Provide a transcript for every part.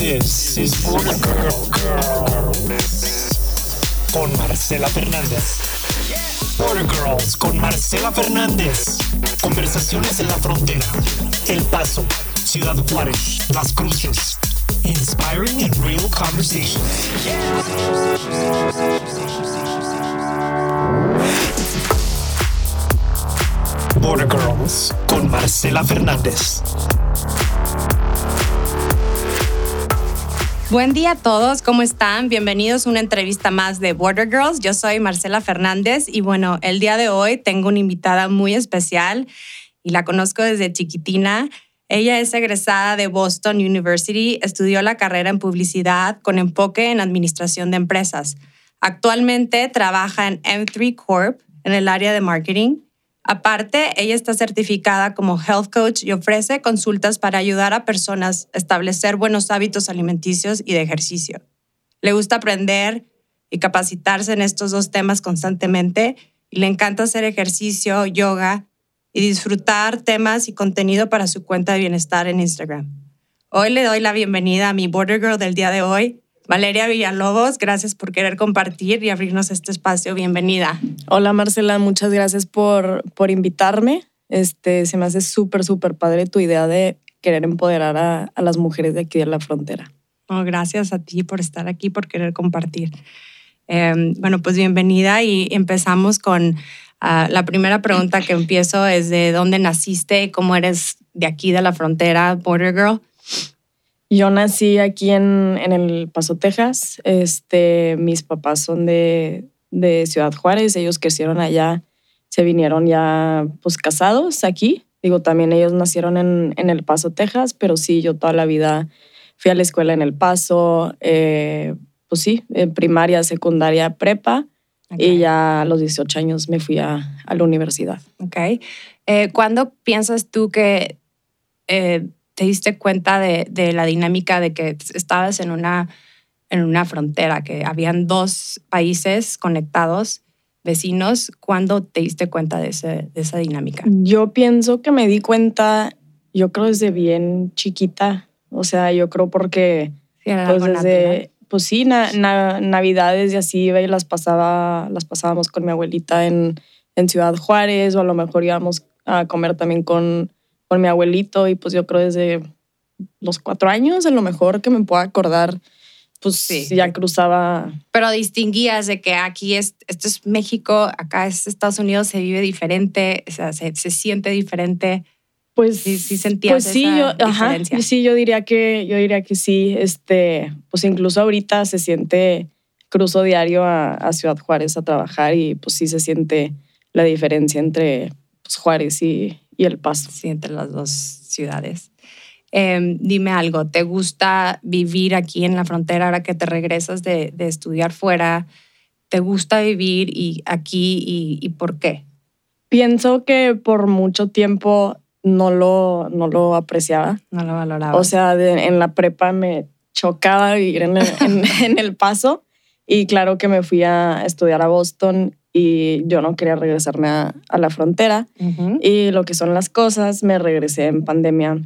This is Girl Girls con Marcela Fernández. Border Girls con Marcela Fernández. Conversaciones en la frontera. El Paso, Ciudad Juárez, Las Cruces. Inspiring and real conversations. Border Girls con Marcela Fernández. Buen día a todos, ¿cómo están? Bienvenidos a una entrevista más de Border Girls. Yo soy Marcela Fernández y bueno, el día de hoy tengo una invitada muy especial y la conozco desde chiquitina. Ella es egresada de Boston University, estudió la carrera en publicidad con enfoque en administración de empresas. Actualmente trabaja en M3 Corp en el área de marketing Aparte, ella está certificada como health coach y ofrece consultas para ayudar a personas a establecer buenos hábitos alimenticios y de ejercicio. Le gusta aprender y capacitarse en estos dos temas constantemente y le encanta hacer ejercicio, yoga y disfrutar temas y contenido para su cuenta de bienestar en Instagram. Hoy le doy la bienvenida a mi Border Girl del día de hoy, Valeria Villalobos, gracias por querer compartir y abrirnos este espacio. Bienvenida. Hola Marcela, muchas gracias por, por invitarme. Este, se me hace súper, súper padre tu idea de querer empoderar a, las mujeres de aquí de la frontera. Oh, gracias a ti por estar aquí, por querer compartir. Em, bueno, pues bienvenida y empezamos con ah, la primera pregunta que empiezo es de dónde naciste, cómo eres de aquí de la frontera, Border Girl. Yo nací aquí en, en, El Paso, Texas. Este, mis papás son de, de, Ciudad Juárez. Ellos crecieron allá, se vinieron ya pues casados aquí. Digo, también ellos nacieron en, en El Paso, Texas, pero sí, yo toda la vida fui a la escuela en El Paso. Eh, pues sí, en primaria, secundaria, prepa. Y ya a los 18 años me fui a, a la universidad. Ok. Eh, ¿Cuándo piensas tú que eh, te diste cuenta de, de, la dinámica de que estabas en una, en una frontera, que habían dos países conectados, vecinos. ¿Cuándo te diste cuenta de, ese, de esa dinámica? Yo pienso que me di cuenta, yo creo desde bien chiquita. O sea, yo creo porque sí, pues desde, pues sí, navidades y así iba y las pasaba, las pasábamos con mi abuelita en, en Ciudad Juárez o a lo mejor íbamos a comer también con con mi abuelito y pues yo creo desde los cuatro años, a lo mejor que me pueda acordar, pues sí. ya cruzaba. Pero distinguías de que aquí es, esto es México, acá es Estados Unidos, se vive diferente, o sea, se, se siente diferente. Pues sí, sí sentías pues sí, esa yo, diferencia. Ajá, sí, yo diría que yo diría que sí, este, pues incluso ahorita se siente cruzo diario a, a Ciudad Juárez a trabajar y pues sí se siente la diferencia entre pues, Juárez y, y El Paso. Sí, entre las dos ciudades. Em, dime algo, ¿te gusta vivir aquí en la frontera ahora que te regresas de, de estudiar fuera? ¿Te gusta vivir y aquí y, y, por qué? Pienso que por mucho tiempo no lo, no lo apreciaba. No lo valoraba. O sea, en la prepa me chocaba vivir en el, en, en el paso y claro que me fui a estudiar a Boston y yo no quería regresarme a, a la frontera. Y lo que son las cosas, me regresé en pandemia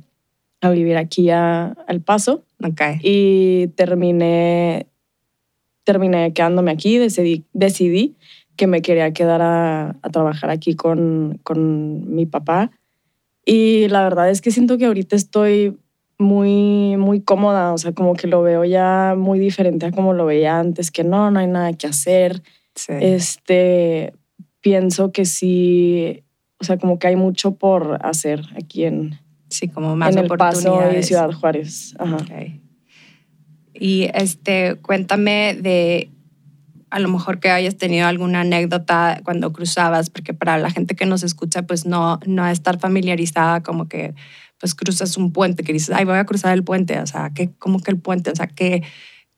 a vivir aquí a, al Paso. Okay. Y terminé, terminé quedándome aquí, decidí, decidí que me quería quedar a, a trabajar aquí con, con mi papá. Y la verdad es que siento que ahorita estoy muy, muy cómoda, o sea, como que lo veo ya muy diferente a como lo veía antes, que no, no hay nada que hacer este, pienso que sí, o sea, como que hay mucho por hacer aquí en, sí, como más en El Paso y Ciudad Juárez. Ajá. Y este, cuéntame de a lo mejor que hayas tenido alguna anécdota cuando cruzabas, porque para la gente que nos escucha, pues no, no estar familiarizada, como que pues cruzas un puente, que dices, ay, voy a cruzar el puente, o sea, ¿qué, ¿cómo que el puente? O sea, ¿qué,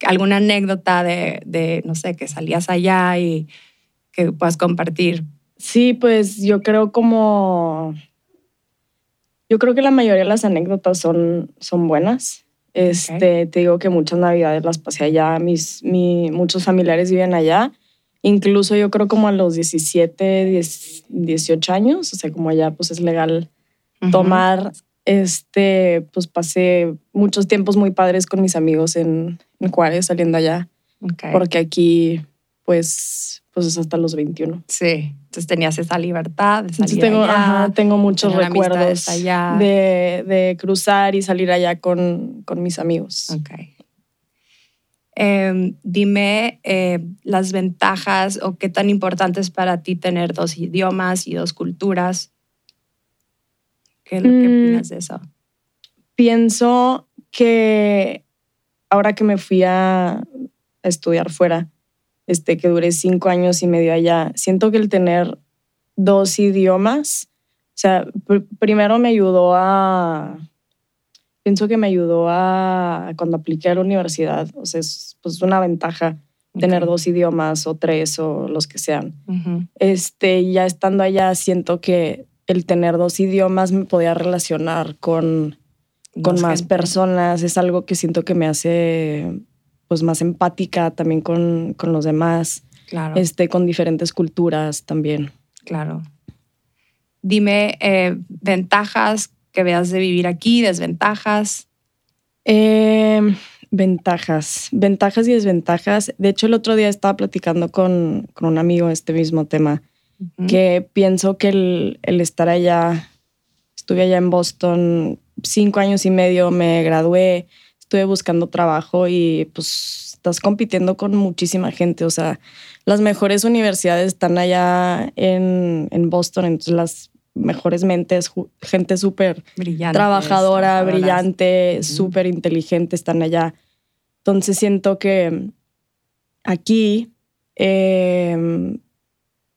alguna anécdota de, de, no sé, que salías allá y que puedas compartir. Sí, pues yo creo como... Yo creo que la mayoría de las anécdotas son, son buenas. Este, Te digo que muchas navidades las pasé allá, mis, mi, muchos familiares viven allá. Incluso yo creo como a los 17, 18 años, o sea, como allá pues es legal tomar este, pues pasé muchos tiempos muy padres con mis amigos en, en Juárez, saliendo allá, Ok. porque aquí, pues, pues es hasta los 21. Sí, entonces tenías esa libertad de salir Entonces tengo, allá, ajá, tengo muchos recuerdos allá. de, de cruzar y salir allá con, con mis amigos. Ok. Em, dime eh, las ventajas o qué tan importante es para ti tener dos idiomas y dos culturas. ¿Qué es lo que Mm. opinas de eso? Pienso que ahora que me fui a, estudiar fuera, este, que duré cinco años y medio allá, siento que el tener dos idiomas, o sea, pr- primero me ayudó a, pienso que me ayudó a, cuando apliqué a la universidad, o sea, es pues una ventaja tener dos idiomas o tres o los que sean. Ujú. Este, ya estando allá, siento que el tener dos idiomas me podía relacionar con, con Más personas. Es algo que siento que me hace pues más empática también con, con los demás, Claro, este, con diferentes culturas también. claro. Dime eh, ventajas que veas de vivir aquí, desventajas. Eh, ventajas, ventajas y desventajas. De hecho, el otro día estaba platicando con, con un amigo este mismo tema. Que pienso que el, el estar allá, estuve allá en Boston cinco años y medio, me gradué, estuve buscando trabajo y pues estás compitiendo con muchísima gente, o sea, las mejores universidades están allá en, en Boston, entonces las mejores mentes, gente súper trabajadora, brillante, súper inteligente están allá. Entonces siento que aquí, eh,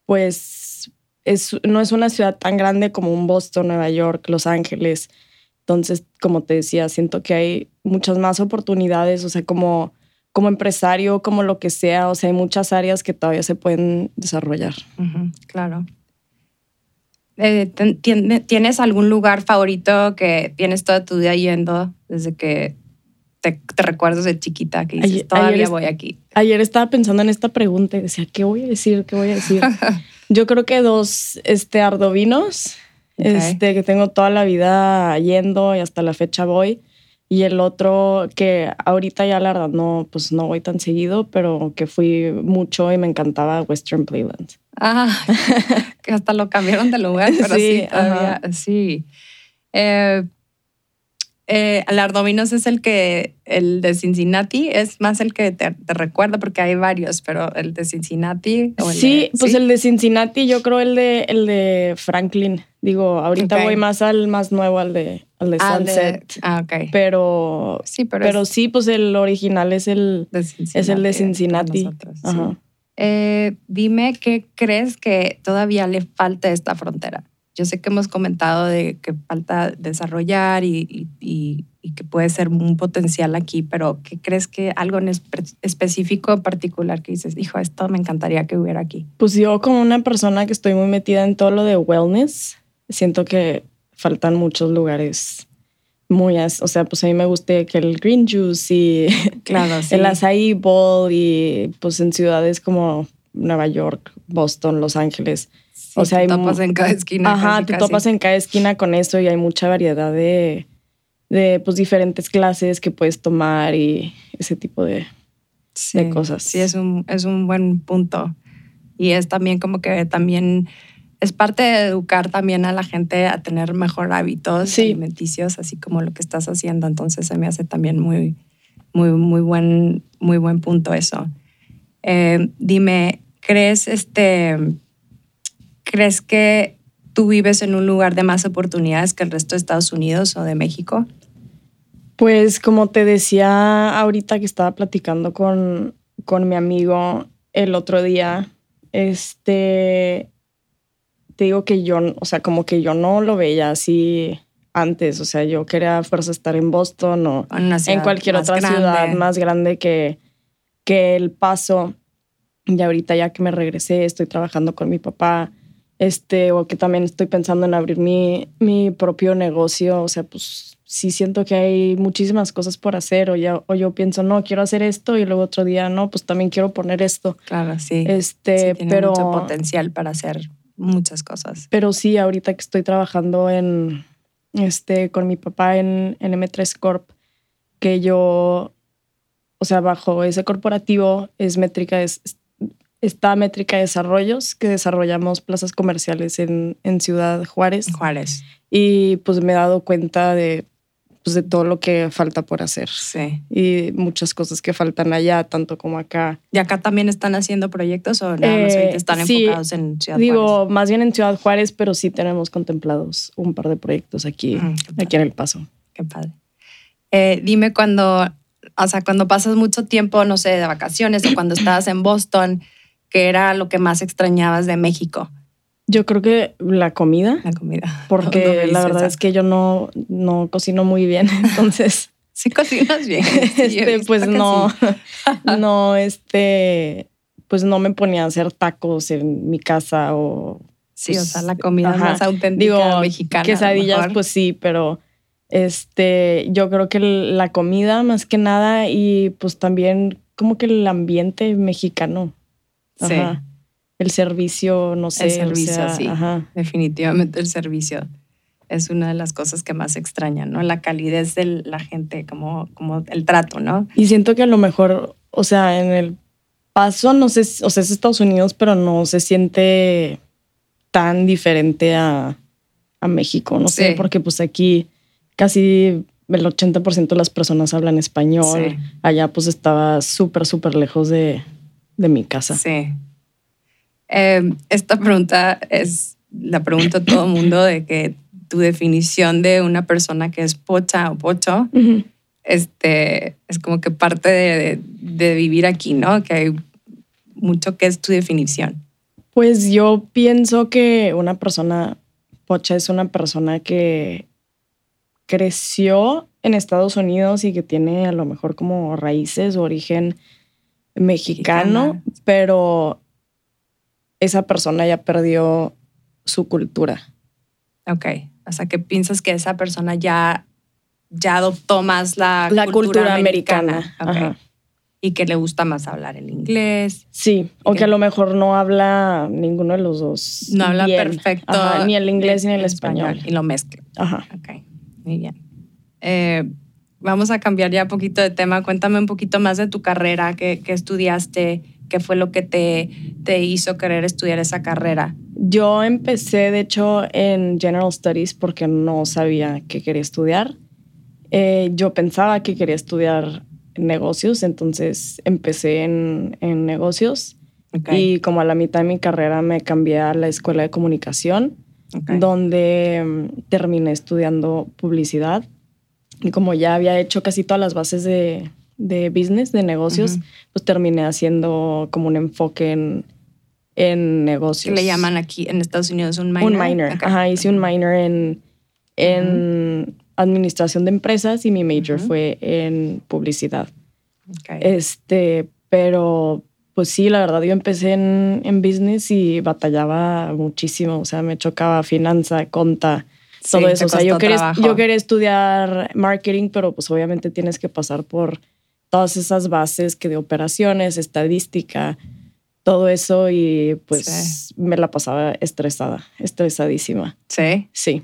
pues, es, no es una ciudad tan grande como un Boston, Nueva York, Los Ángeles. Entonces, como te decía, siento que hay muchas más oportunidades, o sea, como, como empresario, como lo que sea, o sea, hay muchas áreas que todavía se pueden desarrollar. Claro. Eh, ¿Tienes algún lugar favorito que tienes toda tu vida yendo desde que te, te recuerdas de chiquita que dices, Ayer- todavía ayer voy aquí? Ayer estaba pensando en esta pregunta y decía, ¿qué voy a decir? ¿Qué voy a decir? Yo creo que dos este, ardovinos, Ok. este, que tengo toda la vida yendo y hasta la fecha voy. Y el otro que ahorita ya la verdad no, pues no voy tan seguido, pero que fui mucho y me encantaba Western Playland. Ah, que hasta lo cambiaron de lugar, pero sí, Sí, todavía, ajá. sí. Eh, eh, Alardovinos es el que, el de Cincinnati, es más el que te, te recuerda porque hay varios, pero el de Cincinnati. o el Sí, de- pues el de Cincinnati, yo creo el de, el de Franklin. Digo, ahorita voy más al más nuevo, al de, al de Ah, de- Sunset. ah, ok. Pero, sí, pero, pero es sí, pues el original es el, de es el de Cincinnati. nosotros, sí. Ajá. Eh, dime qué crees que todavía le falta a esta frontera. Yo sé que hemos comentado de que falta desarrollar y, y- y- y que puede ser un potencial aquí, pero ¿qué crees que algo en espe- específico, en particular, que dices, hijo, esto me encantaría que hubiera aquí? Pues yo como una persona que estoy muy metida en todo lo de wellness, siento que faltan muchos lugares muy, o sea, pues a mí me gusta que el green juice y Claro, sí. el acai bowl y pues en ciudades como Nueva York, Boston, Los Ángeles. Sí, o sea, te hay topas en cada esquina. Ajá, casi, te casi. topas en cada esquina con eso y hay mucha variedad de, de pues diferentes clases que puedes tomar y ese tipo de... sí, cosas. Sí, es un, es un buen punto. Y es también como que también es parte de educar también a la gente a tener mejor hábitos Sí. alimenticios, así como lo que estás haciendo. Entonces se me hace también muy, muy, muy buen, muy buen punto eso. Eh, dime, ¿crees este, crees que tú vives en un lugar de más oportunidades que el resto de Estados Unidos o de México? Pues como te decía ahorita que estaba platicando con, con mi amigo el otro día, este, te digo que yo, o sea, como que yo no lo veía así antes, o sea, yo quería a fuerza estar en Boston o En, cualquier otra grande. ciudad más grande que, que El Paso. Y ahorita ya que me regresé, estoy trabajando con mi papá, este, o que también estoy pensando en abrir mi, mi propio negocio. O sea, pues sí siento que hay muchísimas cosas por hacer, o, ya, o yo pienso, no, quiero hacer esto, y luego otro día, no, pues también quiero poner esto. Claro, sí. Este, Sí, tiene pero, mucho potencial para hacer muchas cosas. pero sí, ahorita que estoy trabajando en, este, con mi papá en, en M3 Corp, que yo, o sea, bajo ese corporativo es métrica, es, está métrica de desarrollos, que desarrollamos plazas comerciales en, en Ciudad Juárez. Juárez. Y pues me he dado cuenta de, pues, de todo lo que falta por hacer. Sí. Y muchas cosas que faltan allá, tanto como acá. ¿Y acá también están haciendo proyectos o nada más Eh, están sí, enfocados en Ciudad Digo, Juárez? más bien en Ciudad Juárez, pero sí tenemos contemplados un par de proyectos aquí, Mm, aquí en El Paso. Qué padre. Eh, dime cuando, o sea, cuando pasas mucho tiempo, no sé, de vacaciones o cuando estabas en Boston, ¿qué era lo que más extrañabas de México? Yo creo que la comida, La comida. porque No la verdad es que yo no, no cocino muy bien, entonces, Sí cocinas bien. Sí, este, pues no, sí. no, este, pues no me ponía a hacer tacos en mi casa o Sí, o pues, sea, la comida ajá. más auténtica digo mexicana. quesadillas, pues sí, pero este, yo creo que la comida más que nada y pues también como que el ambiente mexicano. Sí. Ajá. El servicio, no sé. o servicio, sea, sí. Ajá. Definitivamente el servicio es una de las cosas que más extrañan, ¿no? La calidez de la gente, como, como el trato, ¿no? Y siento que a lo mejor, o sea, en el paso, no sé, o sea, es Estados Unidos, pero no se siente tan diferente a, a México, no sé, porque pues aquí casi el 80% de las personas hablan español. Sí. Allá pues estaba súper, súper lejos de, de mi casa. Sí. Eh, esta pregunta es la pregunta a todo el mundo de que tu definición de una persona que es pocha o pocho este, es como que parte de, de vivir aquí, ¿no? Que hay mucho que es tu definición. Pues yo pienso que una persona pocha es una persona que creció en Estados Unidos y que tiene a lo mejor como raíces o origen mexicano, Mexicana. pero esa persona ya perdió su cultura. Ok. O sea, que piensas que esa persona ya, ya adoptó más la, La cultura americana. Ok. Ajá. Y que le gusta más hablar el inglés. Sí, o que a lo mejor no habla ninguno de los dos. No habla bien. perfecto. Ajá, ni el inglés ni el español. Y lo mezcla. Ajá. Ok, muy bien. Eh, vamos a cambiar ya un poquito de tema. Cuéntame un poquito más de tu carrera, qué, qué estudiaste, qué fue lo que te, te hizo querer estudiar esa carrera. Yo empecé, de hecho, en General Studies porque no sabía qué quería estudiar. Eh, yo pensaba que quería estudiar negocios, entonces empecé en, en negocios y como a la mitad de mi carrera me cambié a la escuela de comunicación, donde mm, terminé estudiando publicidad. Y como ya había hecho casi todas las bases de, de business, de negocios, Ujú. pues terminé haciendo como un enfoque en, en ¿Qué negocios. le llaman aquí en Estados Unidos un minor? Un minor. Ok. Ajá, hice un minor en, en administración de empresas y mi major Ujú. fue en publicidad. Ok. Este, pero pues sí, la verdad, yo empecé en, en business y batallaba muchísimo. O sea, me chocaba finanza, conta, todo eso. O sea, yo quería, trabajo. yo quería estudiar marketing, pero pues obviamente tienes que pasar por todas esas bases que de operaciones, estadística, todo eso y pues me la pasaba estresada, estresadísima. Sí. Sí.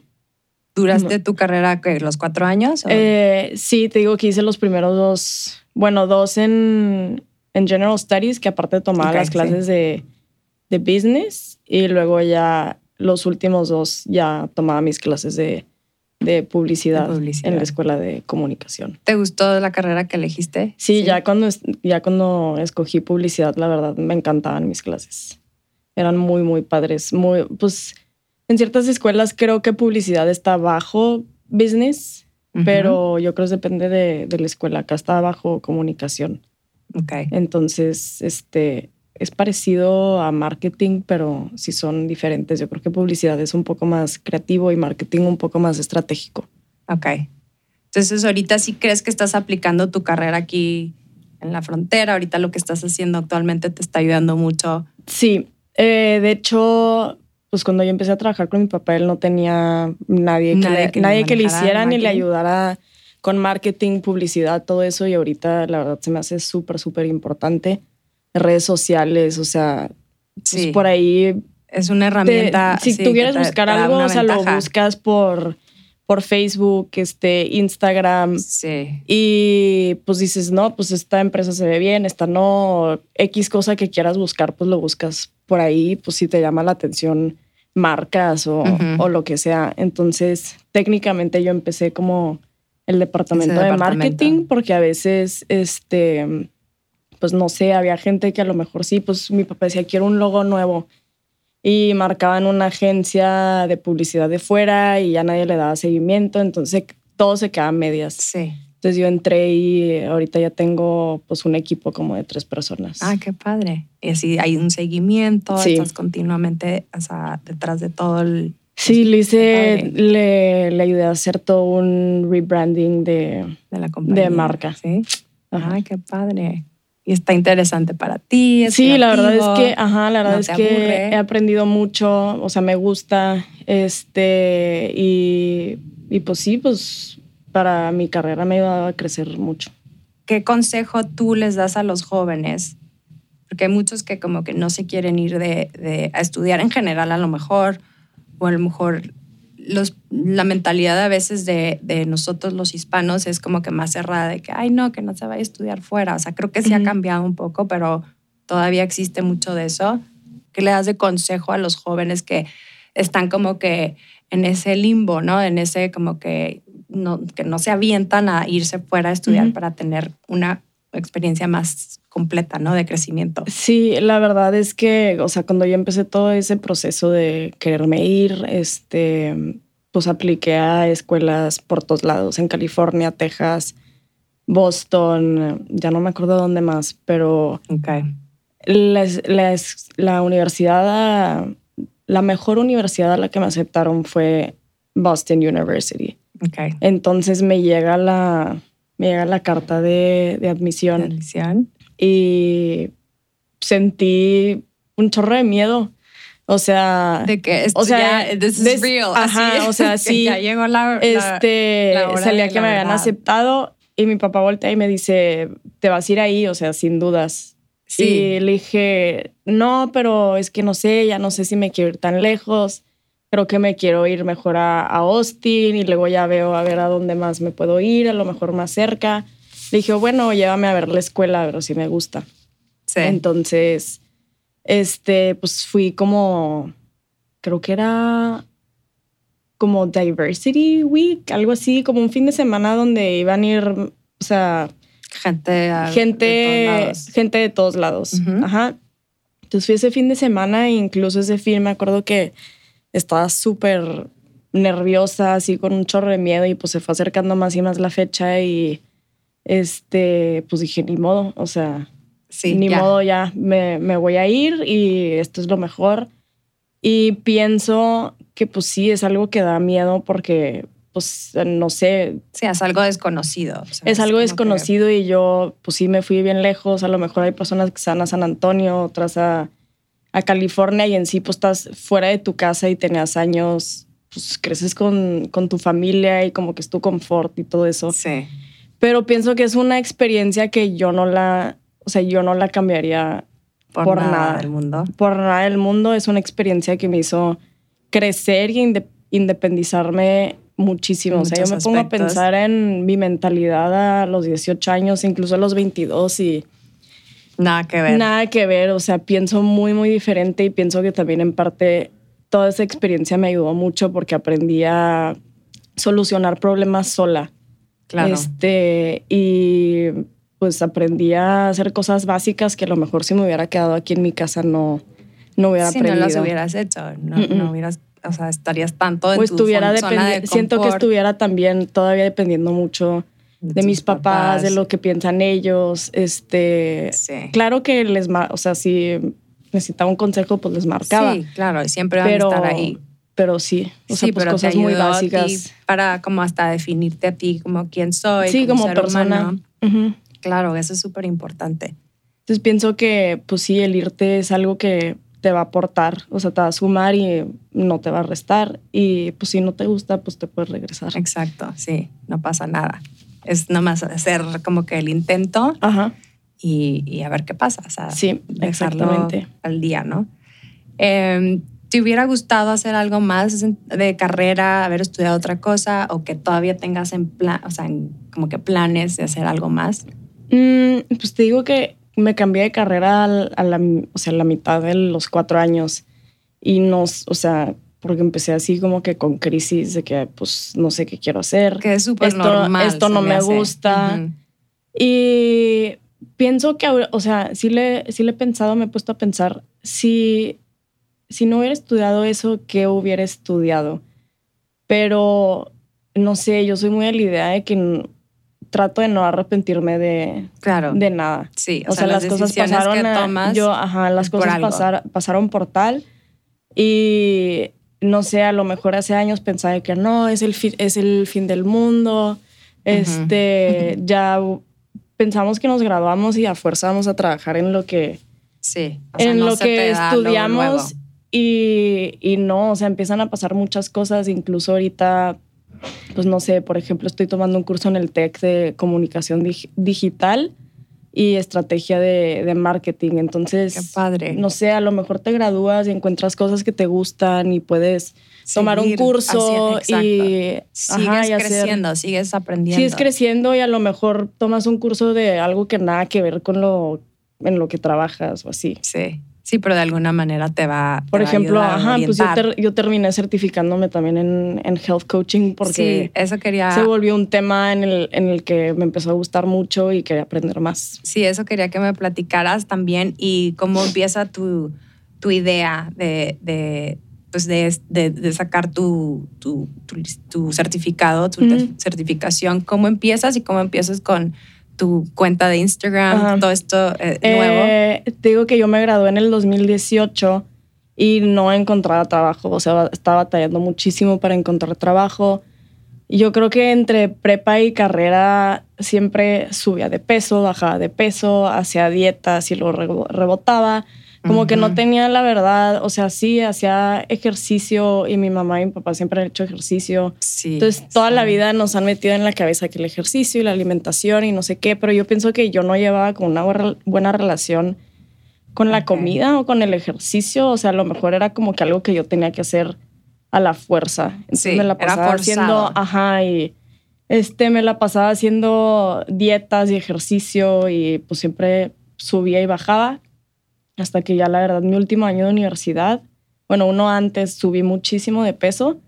¿Duraste tu carrera ¿qué, los cuatro años? Eh, sí, te digo que hice los primeros dos, bueno, dos en, en General Studies, que aparte tomaba Ok, las sí. clases de, de business y luego ya los últimos dos ya tomaba mis clases de, de, publicidad, De publicidad. en la escuela de comunicación. ¿Te gustó la carrera que elegiste? Sí, Ya, cuando, ya cuando escogí publicidad, la verdad, me encantaban mis clases. Eran muy, muy padres. Muy, pues en ciertas escuelas creo que publicidad está bajo business, pero yo creo que depende de, de la escuela. Acá está bajo comunicación. Ok. Entonces, este es parecido a marketing, pero sí son diferentes. Yo creo que publicidad es un poco más creativo y marketing un poco más estratégico. Ok. Entonces, ahorita sí crees que estás aplicando tu carrera aquí en la frontera. Ahorita lo que estás haciendo actualmente te está ayudando mucho. Sí, eh, de hecho, pues cuando yo empecé a trabajar con mi papá, él no tenía nadie que, Nadie que nadie que le hiciera ni le ayudara con marketing, publicidad, todo eso. Y ahorita, la verdad, se me hace súper, súper importante. Redes sociales, o sea, pues por ahí Es una te- herramienta. si sí, tú quieres te- buscar te algo, o sea, lo buscas por, por Facebook, este, Instagram. Sí. Y pues dices, no, pues esta empresa se ve bien, esta no, X cosa que quieras buscar, pues lo buscas por ahí, pues si te llama la atención marcas o, o lo que sea. Entonces, técnicamente yo empecé como el departamento Ese de departamento. marketing, porque a veces, este, pues no sé, había gente que a lo mejor sí, pues mi papá decía, quiero un logo nuevo. Y marcaban una agencia de publicidad de fuera y ya nadie le daba seguimiento, entonces todo se quedaba a medias. Sí. Entonces yo entré y ahorita ya tengo pues un equipo como de tres personas. Ah, qué padre. Y así hay un seguimiento, Sí. estás continuamente o sea, detrás de todo el... sí, le hice, le, le ayudé a hacer todo un rebranding de... de la compañía. De marca. Sí. Ajá. Ay, qué padre. Y está interesante para ti. es Sí, la verdad es que, ajá, la verdad no es que aburre. he aprendido mucho, o sea, me gusta, este, y, y pues sí, pues para mi carrera me ha ayudado a crecer mucho. ¿Qué consejo tú les das a los jóvenes? Porque hay muchos que como que no se quieren ir de, de- a estudiar en general a lo mejor, o a lo mejor los, la mentalidad a veces de, de nosotros los hispanos es como que más cerrada de que, ay no, que no se vaya a estudiar fuera. O sea, creo que sí ha cambiado un poco, pero todavía existe mucho de eso. ¿Qué le das de consejo a los jóvenes que están como que en ese limbo, ¿no? En ese como que no, que no se avientan a irse fuera a estudiar para tener una experiencia más completa, ¿no? De crecimiento. Sí, la verdad es que, o sea, cuando yo empecé todo ese proceso de quererme ir, este, pues apliqué a escuelas por todos lados, en California, Texas, Boston, ya no me acuerdo dónde más, pero Ok. la, universidad, la mejor universidad a la que me aceptaron fue Boston University. Entonces me llega la, me llega la carta de, de admisión y sentí un chorro de miedo. O sea, De que esto o sea, ya, this is des- real. ajá, así, o sea, sí, Ya llegó la, este, la hora salía que la me habían verdad. aceptado y mi papá voltea y me dice, te vas a ir ahí, o sea, sin dudas. Sí. Y le dije, no, pero es que no sé, ya no sé si me quiero ir tan lejos. Creo que me quiero ir mejor a, a Austin y luego ya veo a ver a dónde más me puedo ir, a lo mejor más cerca. Le dije, bueno, llévame a ver la escuela, ver si me gusta. Sí. Entonces, este, pues fui como, creo que era como Diversity Week, algo así, como un fin de semana donde iban a ir, o sea, gente, a- de gente, todos lados. gente de todos lados. Ajá. Entonces fui ese fin de semana e incluso ese fin me acuerdo que estaba súper nerviosa, así con un chorro de miedo y pues se fue acercando más y más la fecha y este, pues dije, ni modo, o sea, Sí, ni ya. modo, ya me, me voy a ir y esto es lo mejor. Y pienso que pues sí, es algo que da miedo porque pues no sé, Sí, es algo desconocido. o sea, es algo que- desconocido y yo pues sí me fui bien lejos. A lo mejor hay personas que están a San Antonio, otras a, a California y en sí pues estás fuera de tu casa y tenías años, pues creces con, con tu familia y como que es tu confort y todo eso. Sí. Pero pienso que es una experiencia que yo no la, o sea, yo no la cambiaría Por, Por nada, nada. del mundo. por nada del mundo. Es una experiencia que me hizo crecer y inde- independizarme muchísimo. O sea, yo me muchos pongo a aspectos. pensar en mi mentalidad a los 18 años, incluso a los 22 y Nada que ver. nada que ver. O sea, pienso muy, muy diferente y pienso que también en parte toda esa experiencia me ayudó mucho porque aprendí a solucionar problemas sola. Claro. Este, y pues aprendí a hacer cosas básicas que a lo mejor si me hubiera quedado aquí en mi casa no, no hubiera si no aprendido. las hubieras hecho, no, no hubieras, o sea, estarías tanto en o tu estuviera zona de siento que estuviera también todavía dependiendo mucho de mis papás, de lo que piensan ellos. Este, Sí. claro que les, o sea, si necesitaba un consejo, pues les marcaba. Sí, claro, siempre van pero, a estar ahí. pero sí, o sea, sí, pues cosas muy básicas. para como hasta definirte a ti como quién soy, Sí, como ser persona. humano. Claro, eso es súper importante. Entonces pienso que, pues sí, el irte es algo que te va a aportar, o sea, te va a sumar y no te va a restar. Y pues si no te gusta, pues te puedes regresar. Exacto, sí, no pasa nada. Es nomás hacer como que el intento Ajá, y, y a ver qué pasa. O sea, Sí, exactamente. al día, ¿no? Um, ¿Te hubiera gustado hacer algo más de carrera, haber estudiado otra cosa o que todavía tengas en plan, o sea, como que planes de hacer algo más? Mm, pues te digo que me cambié de carrera a la, o sea, la mitad de los cuatro años y no, o sea, porque empecé así como que con crisis de que pues no sé qué quiero hacer. Que es súper esto, normal. Esto no me, gusta. Y pienso que, o sea, sí le, sí le he pensado, me he puesto a pensar, si si no hubiera estudiado eso, ¿qué hubiera estudiado? Pero, no sé, yo soy muy a la idea de que trato de no arrepentirme de, claro. de nada. Sí, o, sea, las, cosas pasaron. Que tomas yo, ajá, las cosas pasaron por tal. Y no sé, a lo mejor hace años pensaba que no, es el, fin, es el fin del mundo. Este, ya pensamos que nos graduamos y a fuerza vamos a trabajar en lo que. Sí, en lo que estudiamos y, no, o sea, empiezan a pasar muchas cosas, incluso ahorita, pues no sé, por ejemplo, estoy tomando un curso en el TEC de comunicación digital y estrategia de, marketing. Entonces, Qué padre. no sé, a lo mejor te gradúas y encuentras cosas que te gustan y puedes tomar un curso y sigues creciendo, sigues aprendiendo. Sigues creciendo y a lo mejor tomas un curso de algo que nada que ver con lo en lo que trabajas o así. Sí. Sí, pero de alguna manera te va. Por ejemplo, a ajá, pues yo, terminé certificándome también en, en, health coaching porque sí, eso quería... se volvió un tema en el, en el que me empezó a gustar mucho y quería aprender más. Sí, eso quería que me platicaras también y cómo empieza tu, tu idea de, de pues de, de, sacar tu, tu, tu, certificado, tu certificación. ¿Cómo empiezas y cómo empiezas con tu cuenta de Instagram, todo esto eh, nuevo? Eh, te digo que yo me gradué en el 2018 y no encontraba trabajo, o sea, estaba batallando muchísimo para encontrar trabajo. Yo creo que entre prepa y carrera siempre subía de peso, bajaba de peso, hacía dietas y lo rebotaba como que no tenía la verdad, o sea, sí, hacía ejercicio y mi mamá y mi papá siempre han hecho ejercicio. Sí, Entonces, toda la vida nos han metido en la cabeza que el ejercicio y la alimentación y no sé qué, pero yo pienso que yo no llevaba con una buena relación con la comida o con el ejercicio, o sea, a lo mejor era como que algo que yo tenía que hacer a la fuerza. Entonces sí, me la pasaba haciendo, ajá, y este me la pasaba haciendo dietas y ejercicio y pues siempre subía y bajaba hasta que ya la verdad mi último año de universidad, bueno, uno antes subí muchísimo de peso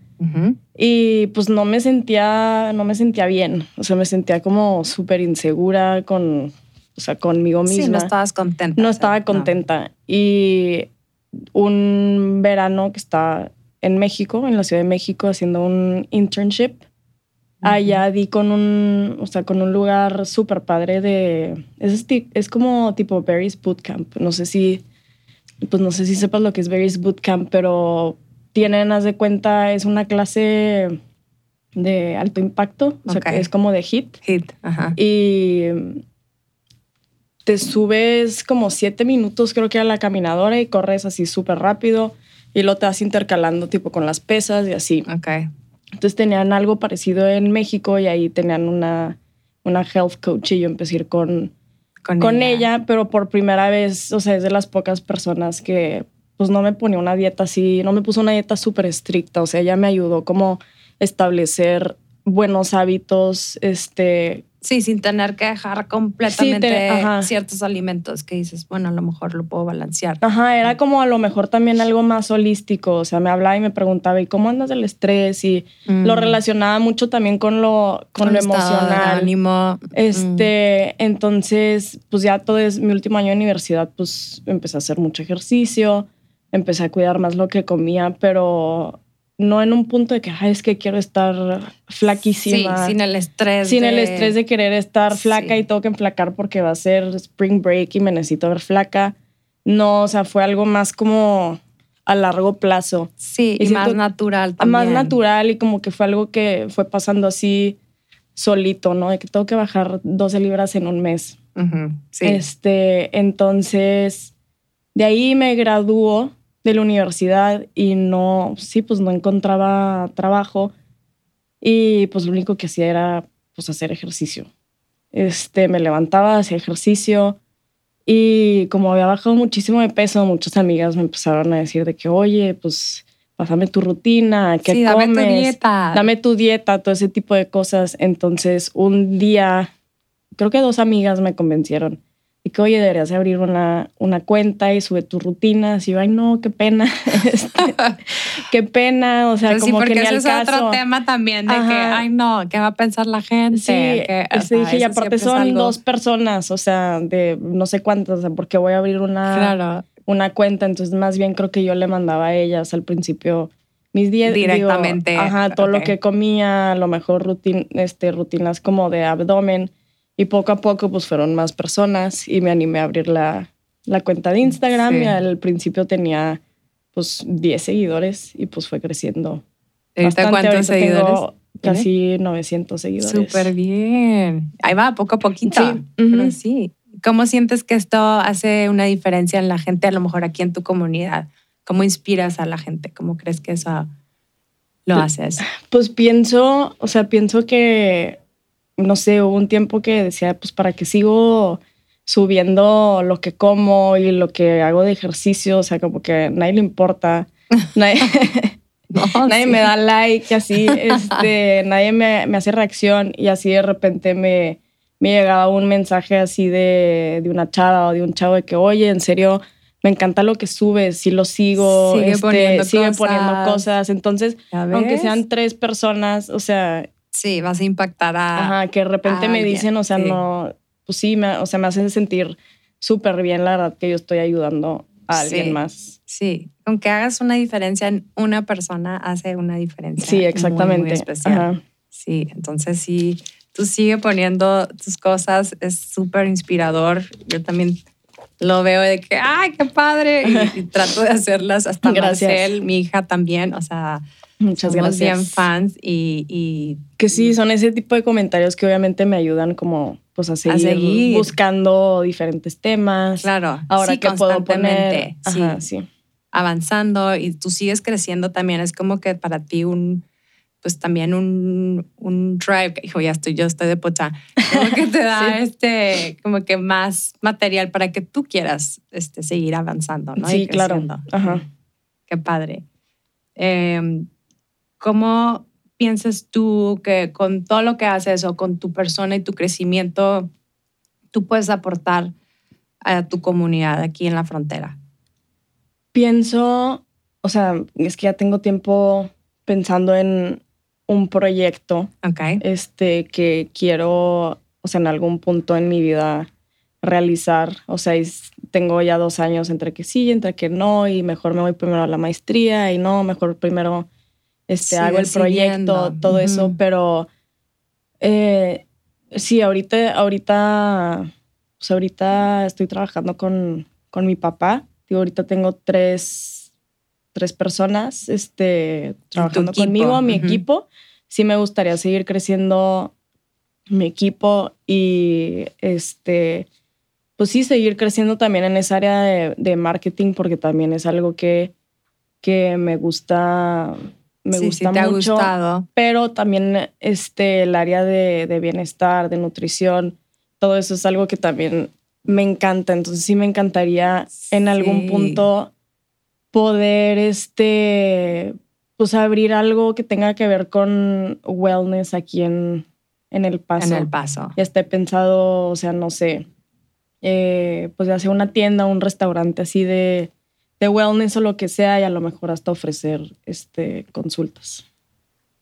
y pues no me sentía, no me sentía bien, o sea, me sentía como súper insegura con, o sea, conmigo misma. Sí, no estabas contenta. No estaba contenta. Y un verano que estaba en México, en la Ciudad de México, haciendo un internship, Allá di con un, o sea, con un lugar súper padre de... Es, es como tipo Berry's Bootcamp. No sé si, pues no sé si sepas lo que es Berry's Bootcamp, pero tienen, haz de cuenta, es una clase de alto impacto. O sea, es como de HIT. HIT, ajá. Y te subes como siete minutos, creo que a la caminadora y corres así súper rápido y lo te vas intercalando tipo con las pesas y así. Ok. Entonces tenían algo parecido en México y ahí tenían una, una health coach y yo empecé a ir con, con, ella. pero por primera vez, o sea, es de las pocas personas que pues no me ponía una dieta así, no me puso una dieta súper estricta, o sea, ella me ayudó como establecer buenos hábitos, este, Sí, sin tener que dejar completamente ciertos alimentos que dices, bueno, a lo mejor lo puedo balancear. Ajá, era como a lo mejor también algo más holístico. O sea, me hablaba y me preguntaba, ¿y cómo andas del estrés? Y lo mm. relacionaba mucho también con lo, con, lo emocional. ánimo. Este, entonces, pues ya todo es mi último año de universidad, pues empecé a hacer mucho ejercicio, empecé a cuidar más lo que comía, pero no en un punto de que es que quiero estar flaquísima. Sí, sin el estrés. Sin el estrés de querer estar flaca y tengo que enflacar porque va a ser spring break y me necesito ver flaca. No, o sea, fue algo más como a largo plazo. Sí, y, más natural también. Más natural y como que fue algo que fue pasando así solito, ¿no? De que tengo que bajar 12 libras en un mes. sí. Este, entonces, de ahí me graduó de la universidad y no, sí, pues no encontraba trabajo y pues lo único que hacía era pues hacer ejercicio. Este, me levantaba, hacía ejercicio Y como había bajado muchísimo de peso, muchas amigas me empezaron a decir de que, oye, pues pásame tu rutina, ¿qué Sí, comes? dame tu dieta. Dame tu dieta, todo ese tipo de cosas. Entonces, un día, creo que dos amigas me convencieron que, oye, deberías de abrir una, una cuenta y sube tus rutinas. Y yo, ay, no, qué pena. Este, qué pena. O sea, Pero sí, como que porque ni ese al es caso. otro tema también de que, ay, no, ¿qué va a pensar la gente? Sí, Que, sea, dije, y aparte son algo- dos personas, o sea, de no sé cuántas, o sea, porque voy a abrir una, Claro, una cuenta, entonces más bien creo que yo le mandaba a ellas al principio mis días. Directamente, ajá, todo lo que comía, a lo mejor rutin, este, rutinas como de abdomen, y poco a poco pues fueron más personas y me animé a abrir la, la cuenta de Instagram Sí. y al principio tenía pues 10 seguidores y pues fue creciendo. ¿Ahorita cuántos Ahorita seguidores? Casi 900 seguidores. Súper bien. Ahí va, poco a poquito. Sí, Pero ujú. sí. ¿Cómo sientes que esto hace una diferencia en la gente, a lo mejor aquí en tu comunidad? ¿Cómo inspiras a la gente? ¿Cómo crees que eso lo haces? Pues pienso, o sea, pienso que, no sé, hubo un tiempo que decía, pues para qué sigo subiendo lo que como y lo que hago de ejercicio, o sea, como que nadie le importa. nadie No, nadie sí. me da like, así, este, nadie me, me hace reacción y así de repente me, me llegaba un mensaje así de, de una chava o de un chavo de que, oye, en serio, me encanta lo que subes, si lo sigo, Sigue este, poniendo sigue cosas. poniendo cosas. Entonces, ¿Ya aunque sean tres personas, o sea, Sí, vas a impactar a... ajá, que de repente me alguien, dicen, o sea, sí. no, pues sí, me, o sea, me hacen sentir súper bien, la verdad, que yo estoy ayudando a alguien Sí. más. Sí, aunque hagas una diferencia en una persona, hace una diferencia. Sí, muy, exactamente. Muy, especial. Ajá. Sí, entonces sí, tú sigue poniendo tus cosas, es súper inspirador. Yo también lo veo de que, ¡ay, qué padre! Y, y trato de hacerlas hasta Gracias. Marcel, mi hija también, o sea, Muchas somos gracias. bien fans y, y Que sí, son ese tipo de comentarios que obviamente me ayudan como pues a seguir, seguir. buscando diferentes temas. claro, Ahora sí, que puedo poner, constantemente, sí, ajá, sí. avanzando y tú sigues creciendo también, es como que para ti un, pues también un, un drive, hijo, ya estoy, yo estoy de pocha, como que te da Sí. este, como que más material para que tú quieras este, seguir avanzando, ¿no? Y Sí, claro. Ajá. Qué padre. Eh, ¿Cómo piensas tú que con todo lo que haces o con tu persona y tu crecimiento, tú puedes aportar a tu comunidad aquí en la frontera? Pienso, o sea, es que ya tengo tiempo pensando en un proyecto este que quiero, o sea, en algún punto en mi vida realizar. O sea, es- tengo ya dos años entre que sí, entre que no, y mejor me voy primero a la maestría y no, mejor primero este, Sí, hago el decidiendo. proyecto, todo eso, pero eh, sí, ahorita, ahorita, pues ahorita estoy trabajando con, con mi papá. Digo, ahorita tengo tres, tres personas este, trabajando conmigo, mi ujú. equipo. Sí me gustaría seguir creciendo mi equipo y este, pues sí, seguir creciendo también en esa área de, de marketing porque también es algo que, que me gusta, me sí, gusta sí te ha mucho gustado. pero también este, el área de, de bienestar, de nutrición, todo eso es algo que también me encanta. Entonces sí me encantaría en algún punto poder este, pues abrir algo que tenga que ver con wellness aquí en, en El Paso. En el paso. Ya esté pensado, o sea, no sé, eh, pues ya sea una tienda, un restaurante así de, de wellness o lo que sea y a lo mejor hasta ofrecer este, consultas.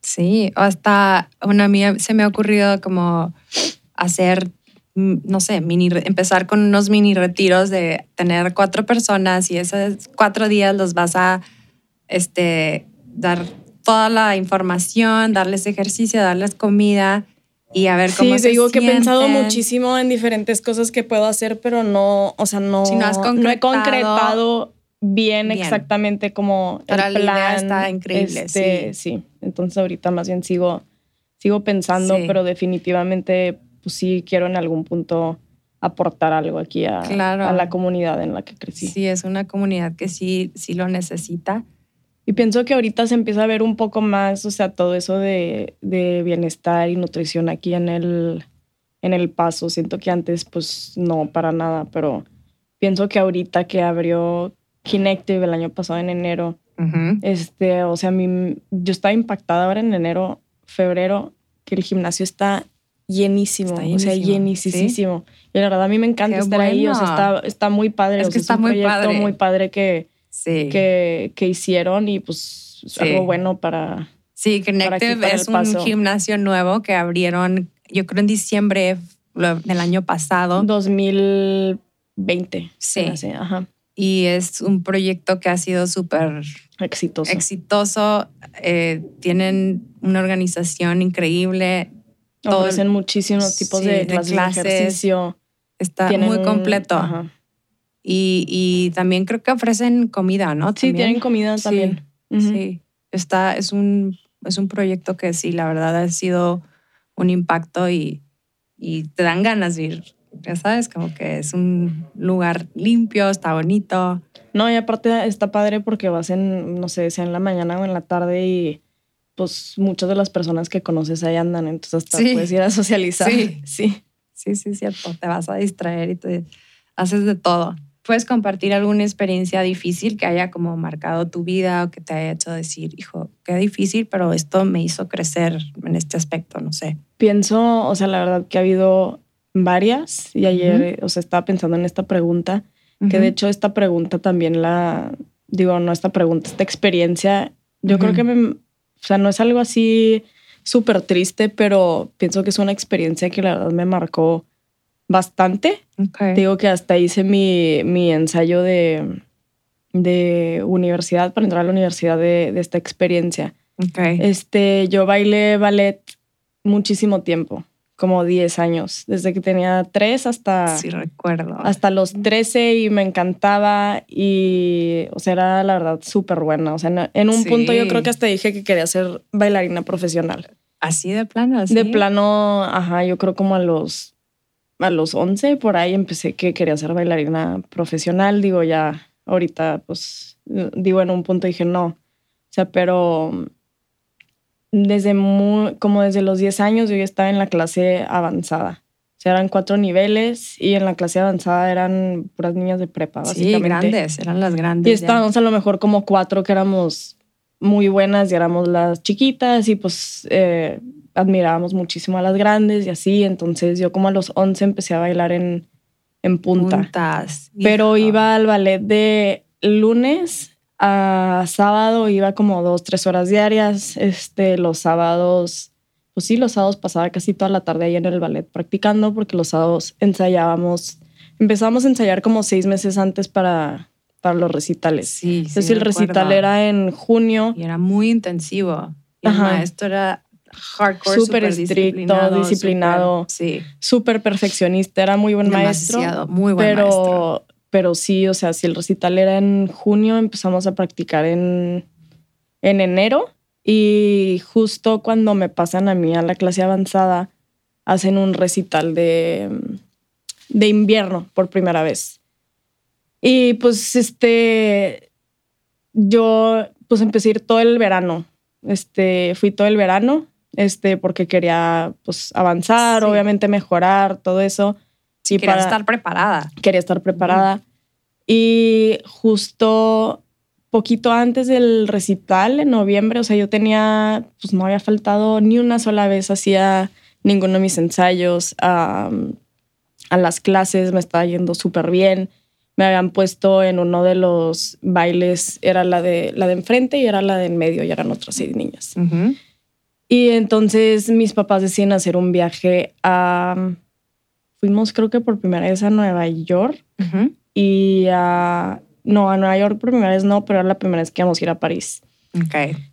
Sí, o hasta una amiga se me ha ocurrido como hacer, mm, no sé, mini, empezar con unos mini retiros de tener cuatro personas y esos cuatro días los vas a este, dar toda la información, darles ejercicio, darles comida y a ver cómo Sí, se te digo que he pensado muchísimo en diferentes cosas que puedo hacer, pero no, o sea, no, Si no has no he concretado concretado bien, bien. exactamente como el la idea plan. está increíble, este, sí. Entonces ahorita más bien sigo, sigo pensando, Sí. pero definitivamente, pues sí quiero en algún punto aportar algo aquí a, Claro. a la comunidad en la que crecí. Sí, es una comunidad que sí, sí lo necesita. Y pienso que ahorita se empieza a ver un poco más, o sea, todo eso de, de bienestar y nutrición aquí en el, en el paso. Siento que antes, pues no, para nada, pero pienso que ahorita que abrió Kinective el año pasado en enero, Ujú. este, o sea, a mí, yo estaba impactada ahora en enero, febrero, que el gimnasio está llenísimo, Está o sea, llenísimo, llenísimo. Y la verdad a mí me encanta Qué estar ahí, o sea, bueno. está, está muy padre. Es o que sea, está un muy proyecto padre. muy padre que, Sí. que, que hicieron y pues Sí. algo bueno para... Sí, Connective es un gimnasio nuevo que abrieron, yo creo en diciembre del año pasado. 2020. Sí. Ajá. Y es un proyecto que ha sido súper Exitoso. exitoso. Eh, tienen una organización increíble. todo- Ofrecen muchísimos tipos Sí, de de clases de, clases. ejercicio. Está Tienen muy completo. ajá. Y, y también creo que ofrecen comida, ¿no? Sí, También. tienen comida Sí, también. Sí, está, es un, es un proyecto que sí, la verdad ha sido un impacto y, y te dan ganas de ir. Ya sabes, como que es un lugar limpio, está bonito. No, y aparte está padre porque vas en, no sé, sea en la mañana o en la tarde y pues muchas de las personas que conoces ahí andan, entonces hasta Sí. puedes ir a socializar. Sí. sí. Sí, sí, cierto. Te vas a distraer y te haces de todo. ¿Puedes compartir alguna experiencia difícil que haya como marcado tu vida o que te haya hecho decir, hijo, qué difícil, pero esto me hizo crecer en este aspecto, no sé? Pienso, o sea, la verdad que ha habido varias y ayer, o sea, estaba pensando en esta pregunta, que de hecho esta pregunta también la, digo, no esta pregunta, esta experiencia, yo creo que me, o sea, no es algo así súper triste, pero pienso que es una experiencia que la verdad me marcó bastante. Digo que hasta hice mi, mi ensayo de, de universidad para entrar a la universidad de, de esta experiencia. Este, yo bailé ballet muchísimo tiempo, como 10 años, desde que tenía 3 hasta, sí, recuerdo. hasta los 13 y me encantaba y, o sea, era la verdad súper buena. O sea, en, un Sí. punto yo creo que hasta dije que quería ser bailarina profesional. Así de plano, así. De plano, ajá, yo creo como a los, a los 11 por ahí empecé que quería ser bailarina profesional. Digo, ya ahorita, pues, digo, en un punto dije no. O sea, pero desde muy, como desde los 10 años yo ya estaba en la clase avanzada. O sea, eran cuatro niveles y en la clase avanzada eran puras niñas de prepa, Sí, básicamente. grandes, eran las grandes. Y ya. estábamos a lo mejor como cuatro que éramos muy buenas y éramos las chiquitas y pues eh, admirábamos muchísimo a las grandes y así. Entonces yo como a los 11 empecé a bailar en, en punta. Puntas. Pero Hijo. iba al ballet de lunes a sábado, iba como dos, tres horas diarias. Este, los sábados, pues sí, los sábados pasaba casi toda la tarde ahí en el ballet practicando porque los sábados ensayábamos. Empezamos a ensayar como seis meses antes para, para los recitales. Sí, sí. Entonces el recital era en junio. Y era muy intensivo. Y el Ajá. maestro era hardcore, Súper estricto, disciplinado, súper- sí, perfeccionista, era muy buen maestro. demasiado, muy buen pero, maestro. Pero sí, o sea, si el recital era en junio, empezamos a practicar en, en enero y justo cuando me pasan a mí a la clase avanzada, hacen un recital de, de invierno por primera vez. Y pues este, yo pues empecé a ir todo el verano, este, fui todo el verano, este, porque quería pues avanzar, Sí. obviamente mejorar, todo eso. Y Quería para- estar preparada. quería estar preparada. Y justo poquito antes del recital, en noviembre, o sea, yo tenía, pues no había faltado ni una sola vez hacía ninguno de mis ensayos a, a las clases, me estaba yendo súper bien. Me habían puesto en uno de los bailes, era la de, la de enfrente y era la de en medio, y eran otras seis niñas. Ujú. Y entonces mis papás deciden hacer un viaje a... Fuimos creo que por primera vez a Nueva York Ujú. y a... No, a Nueva York por primera vez no, pero era la primera vez que íbamos a ir a París.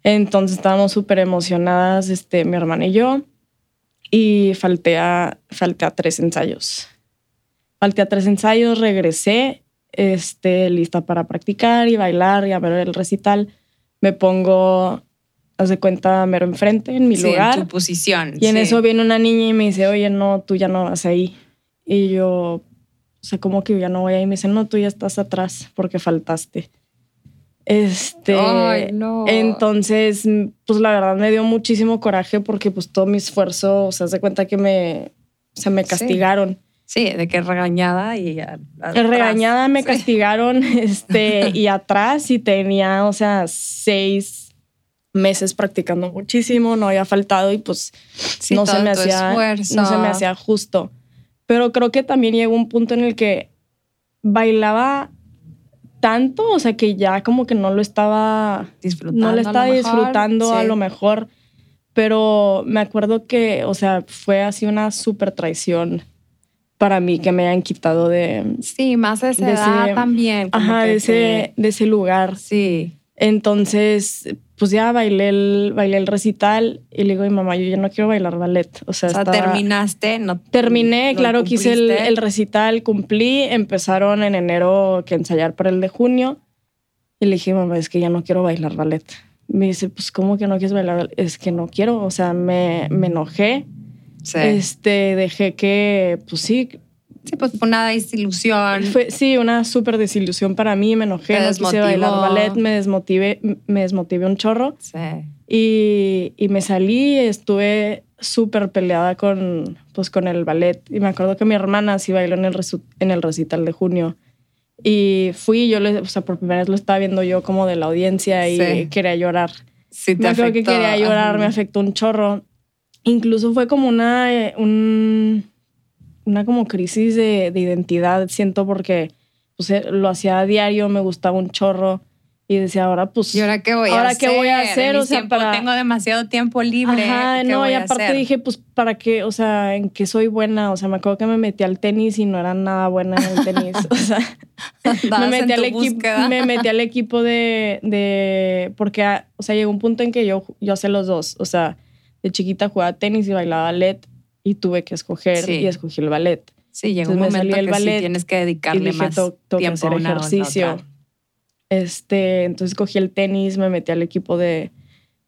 Entonces estábamos súper emocionadas, este, mi hermana y yo, y falté a, falté a tres ensayos. Falté a tres ensayos, regresé, este, lista para practicar y bailar y a ver el recital. Me pongo, haz de cuenta, mero enfrente, en mi Sí, lugar. en tu posición. Y en sí. eso viene una niña y me dice, oye, no, tú ya no vas ahí. Y yo, o sea, como que yo ya no voy ahí. Me dice, no, tú ya estás atrás porque faltaste. Este, Ay, no. entonces, pues la verdad me dio muchísimo coraje porque pues todo mi esfuerzo, o sea, de cuenta que me, o sea, me castigaron. Sí, de que regañada y... a- atrás. Regañada me Sí. castigaron este, y atrás y tenía, o sea, seis meses practicando muchísimo, no había faltado y pues Sí, no, se me hacía, esfuerzo. no se me hacía justo. Pero creo que también llegó un punto en el que bailaba tanto, o sea, que ya como que no lo estaba Disfrutando no le a lo estaba mejor, disfrutando a lo mejor, pero me acuerdo que, o sea, fue así una súper traición para mí que me hayan quitado de, Sí, más esa de edad ese- también. como ajá, que de, ese, de ese lugar. Sí. Entonces, pues ya bailé el, bailé el recital y le digo mi mamá, yo ya no quiero bailar ballet. O sea, O sea, estaba- terminaste, no Terminé, lo claro que hice el, el recital, cumplí, empezaron en enero que ensayar para el de junio y le dije, mamá, es que ya no quiero bailar ballet. Me dice, pues, ¿cómo que no quieres bailar? ballet? Es que no quiero, o sea, me, me enojé, Sí. este, dejé que, pues sí, Sí, pues fue una desilusión. fue, sí, una súper desilusión para mí, me enojé, no quise bailar ballet, me desmotivé, me desmotivé un chorro Sí. y, y me salí, estuve súper peleada con, pues, con el ballet. Y me acuerdo que mi hermana sí bailó en el, en el recital de junio. Y fui, yo, le, o sea, por primera vez lo estaba viendo yo como de la audiencia y Sí. quería llorar. Sí, te me acuerdo que afectó. quería llorar, Ajá. me afectó un chorro. Incluso fue como una, eh, un- una como crisis de, de identidad, siento, porque pues, eh, lo hacía a diario, me gustaba un chorro. Y decía, ahora pues... ¿Y ahora qué voy a ¿Ahora hacer? qué voy a hacer? O sea, tiempo para- Tengo demasiado tiempo libre. Ajá, ¿qué no, voy y a aparte hacer? dije, pues, ¿para qué? O sea, ¿en qué soy buena? O sea, me acuerdo que me metí al tenis y no era nada buena en el tenis. O sea, me metí, al equipo, me metí al equipo de, de... Porque, ah, o sea, llegó un punto en que yo, yo hacía los dos. O sea, de chiquita jugaba tenis y bailaba ballet y tuve que escoger Sí. y escogí el ballet. Sí, llega un Entonces momento salí que sí ballet tienes que dedicarle dije, más "To- tengo que tiempo hacer a una ejercicio. otra. Este, entonces cogí el tenis, me metí al equipo de,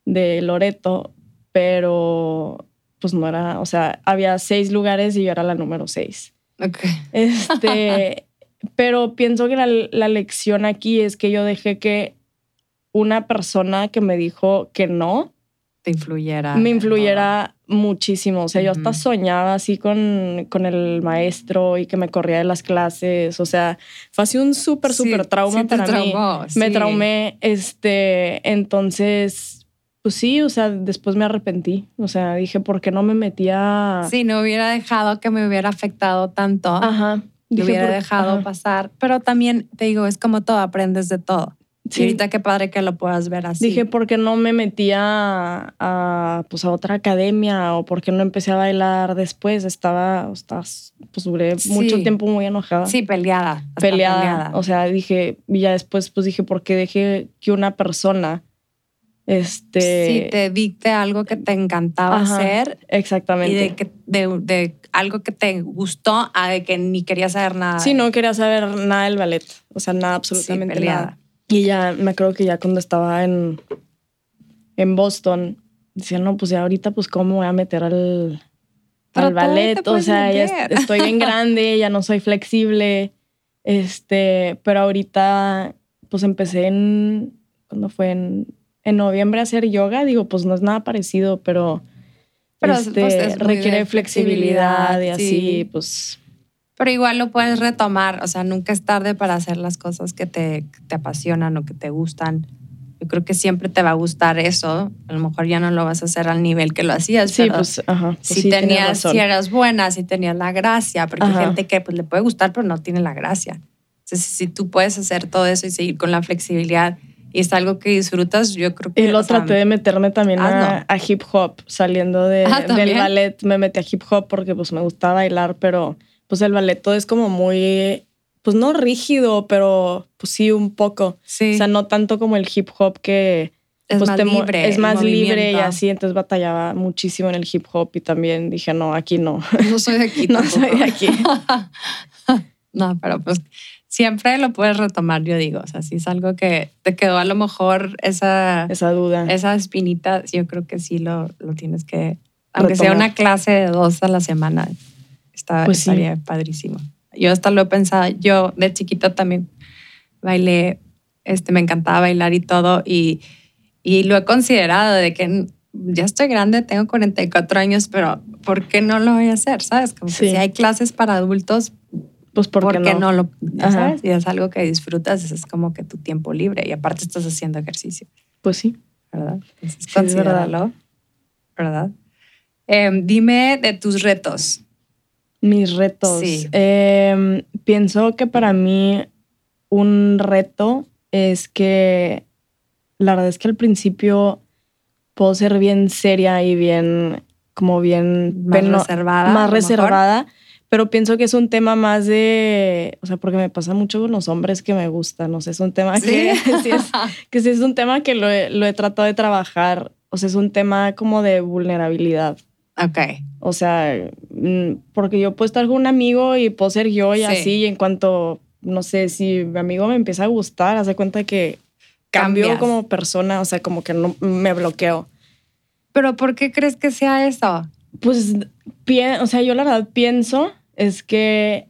de Loreto, pero pues no era, o sea, había seis lugares y yo era la número seis. Ok. Este, pero pienso que la, la lección aquí es que yo dejé que una persona que me dijo que no, Te influyera. me influyera muchísimo. O sea, yo hasta soñaba así con, con el maestro y que me corría de las clases. O sea, fue así un súper, súper Sí, trauma sí para mí. traumó, Me sí. traumé, este, entonces, pues sí, o sea, después me arrepentí. O sea, dije, ¿por qué no me metía? Sí, no hubiera dejado que me hubiera afectado tanto. Ajá. Dije, hubiera ¿por- dejado ajá. pasar. Pero también te digo, es como todo, aprendes de todo. Sí. Y ahorita qué padre que lo puedas ver así. Dije, ¿por qué no me metía a, a, pues, a otra academia? ¿O por qué no empecé a bailar después? Estaba, estaba pues duré Sí. mucho tiempo muy enojada. sí, peleada. peleada. O sea, dije, y ya después, pues dije, ¿por qué dejé que una persona, este... sí, te dicte algo que te encantaba Ajá, hacer Exactamente. y de, que, de, de algo que te gustó a de que ni querías saber nada. Sí, no quería saber nada del ballet. O sea, nada, Sí, absolutamente peleada. nada. Y ya, me acuerdo que ya cuando estaba en, en Boston, decía, no, pues ya ahorita, pues, ¿cómo voy a meter al, al ballet? O sea, ya meter. estoy bien grande, ya no soy flexible. Este, pero ahorita, pues empecé en, ¿cuándo fue? En, en noviembre a hacer yoga. Digo, pues no es nada parecido, pero, Pero, este, pues, es muy de requiere flexibilidad, y así, sí. pues Pero igual lo puedes retomar, o sea, nunca es tarde para hacer las cosas que te, que te apasionan o que te gustan. Yo creo que siempre te va a gustar eso. A lo mejor ya no lo vas a hacer al nivel que lo hacías, sí, pero pues, ajá. pues si sí, tenías, si eras buena, si tenías la gracia, porque hay gente que pues, le puede gustar, pero no tiene la gracia. Entonces, si tú puedes hacer todo eso y seguir con la flexibilidad y es algo que disfrutas, yo creo que... Y lo sea, traté de meterme también a, hazlo. a hip hop, saliendo de, Ah, del ballet, me metí a hip hop porque pues me gustaba bailar, pero pues el ballet todo es como muy, pues no rígido, pero pues sí un poco. Sí, O sea, no tanto como el hip hop que es pues más libre. es más libre y así, entonces batallaba muchísimo en el hip hop y también dije, no, aquí no, No soy de aquí no tampoco. soy de aquí. No, pero pues siempre lo puedes retomar, yo digo. O sea, si es algo que te quedó a lo mejor esa, Esa duda. esa espinita, yo creo que sí lo, lo tienes que, aunque sea una clase de dos a la semana, está, Pues sí. estaría padrísimo. Yo hasta lo he pensado, yo de chiquita también bailé, este, me encantaba bailar y todo, y, y lo he considerado de que ya estoy grande, tengo 44 años, pero ¿por qué no lo voy a hacer? ¿Sabes? Como que Sí. si hay clases para adultos, Pues ¿por, qué no. no, lo ya sabes? Y es algo que disfrutas, es como que tu tiempo libre y aparte estás haciendo ejercicio, Pues sí. ¿verdad? Entonces, Sí, verdad. ¿verdad? Em, dime de tus retos. Mis retos. Sí. Em, pienso que para mí un reto es que la verdad es que al principio puedo ser bien seria y bien, como bien Más peno- reservada, más mejor. reservada, pero pienso que es un tema más de, o sea, porque me pasa mucho con los hombres que me gustan, o sea, es un tema que sí es, que sí es un tema que lo he, lo he tratado de trabajar, o sea, es un tema como de vulnerabilidad. ok. O sea, porque yo puedo estar con un amigo y puedo ser yo y Sí. así, y en cuanto, no sé, si mi amigo me empieza a gustar, hace cuenta que cambio Cambias. como persona, o sea, como que no me bloqueo. Pero ¿por qué crees que sea eso? Pues, o sea, yo la verdad pienso es que,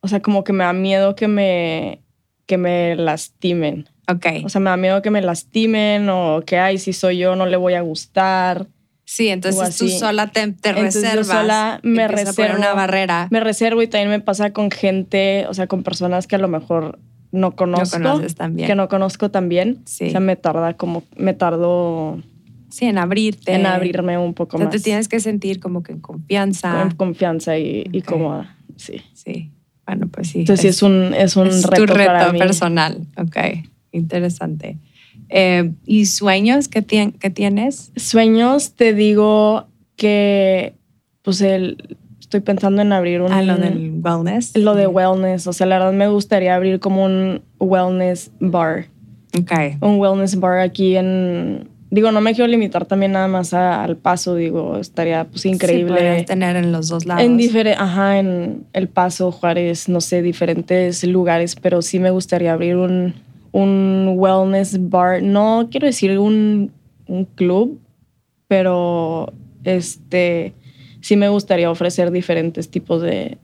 o sea, como que me da miedo que me, que me lastimen. Ok. O sea, me da miedo que me lastimen o que, ay, si soy yo no le voy a gustar. Sí, entonces tú sola te, te Entonces yo reservas. sola y me a poner una reservo. barrera. Me reservo y también me pasa con gente, o sea, con personas que a lo mejor no no conozco. conoces también. que no conozco también. Sí. O sea, me tarda como, me tardo Sí, en abrirte. en abrirme un poco O sea, más. te tienes que sentir como que en confianza. con confianza y, y Ok. cómoda. Sí. Sí. Bueno, pues sí. Entonces sí es un, es un es reto, tu reto para mí. personal. Ok. Interesante. Eh, ¿Y sueños que, tien- que tienes? Sueños, te digo que pues el, estoy pensando en abrir un... Ah, lo del wellness. lo de wellness. O sea, la verdad me gustaría abrir como un wellness bar. Ok. un wellness bar aquí en... Digo, no me quiero limitar también nada más a- al paso, digo, estaría pues Sí, increíble. podrías tener en los dos lados. en diferente, ajá, en El Paso, Juárez, no sé, diferentes lugares, pero sí me gustaría abrir un, un wellness bar. No quiero decir un, un club, pero este sí me gustaría ofrecer diferentes tipos de,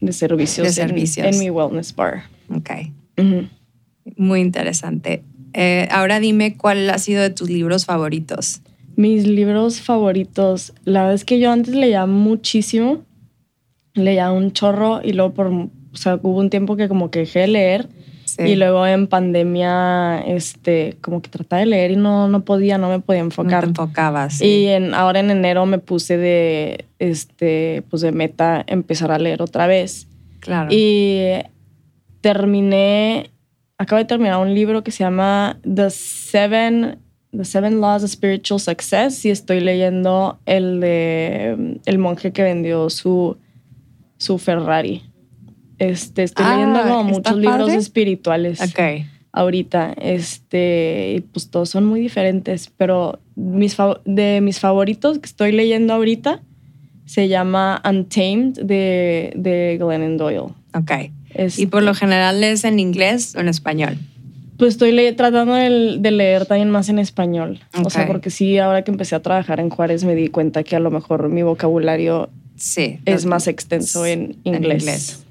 de servicios, De en- servicios. En, mi wellness bar. Ok. Muy interesante. Eh, ahora dime cuál ha sido de tus libros favoritos. Mis libros favoritos, la verdad es que yo antes leía muchísimo, leía un chorro y luego por, o sea, hubo un tiempo que como que dejé de leer Sí. y luego en pandemia, este, como que trataba de leer y no, no podía, no me podía No te enfocar. enfocabas. sí. Y en, ahora en enero me puse de, este, pues de meta empezar a leer otra vez. claro. Y terminé, acabo de terminar un libro que se llama The Seven, The Seven Laws of Spiritual Success y estoy leyendo el de el monje que vendió su, su Ferrari. Este, estoy Ah, leyendo como ¿está muchos libros espirituales ok. ahorita. Este, y pues todos son muy diferentes, pero mis de mis favoritos que estoy leyendo ahorita se llama Untamed de, de Glennon Doyle. Ok. Este, ¿Y por lo general es en inglés o en español? Pues estoy le- tratando de, de leer también más en español. O sea, porque sí, ahora que empecé a trabajar en Juárez me di cuenta que a lo mejor mi vocabulario Sí. es más extenso en inglés.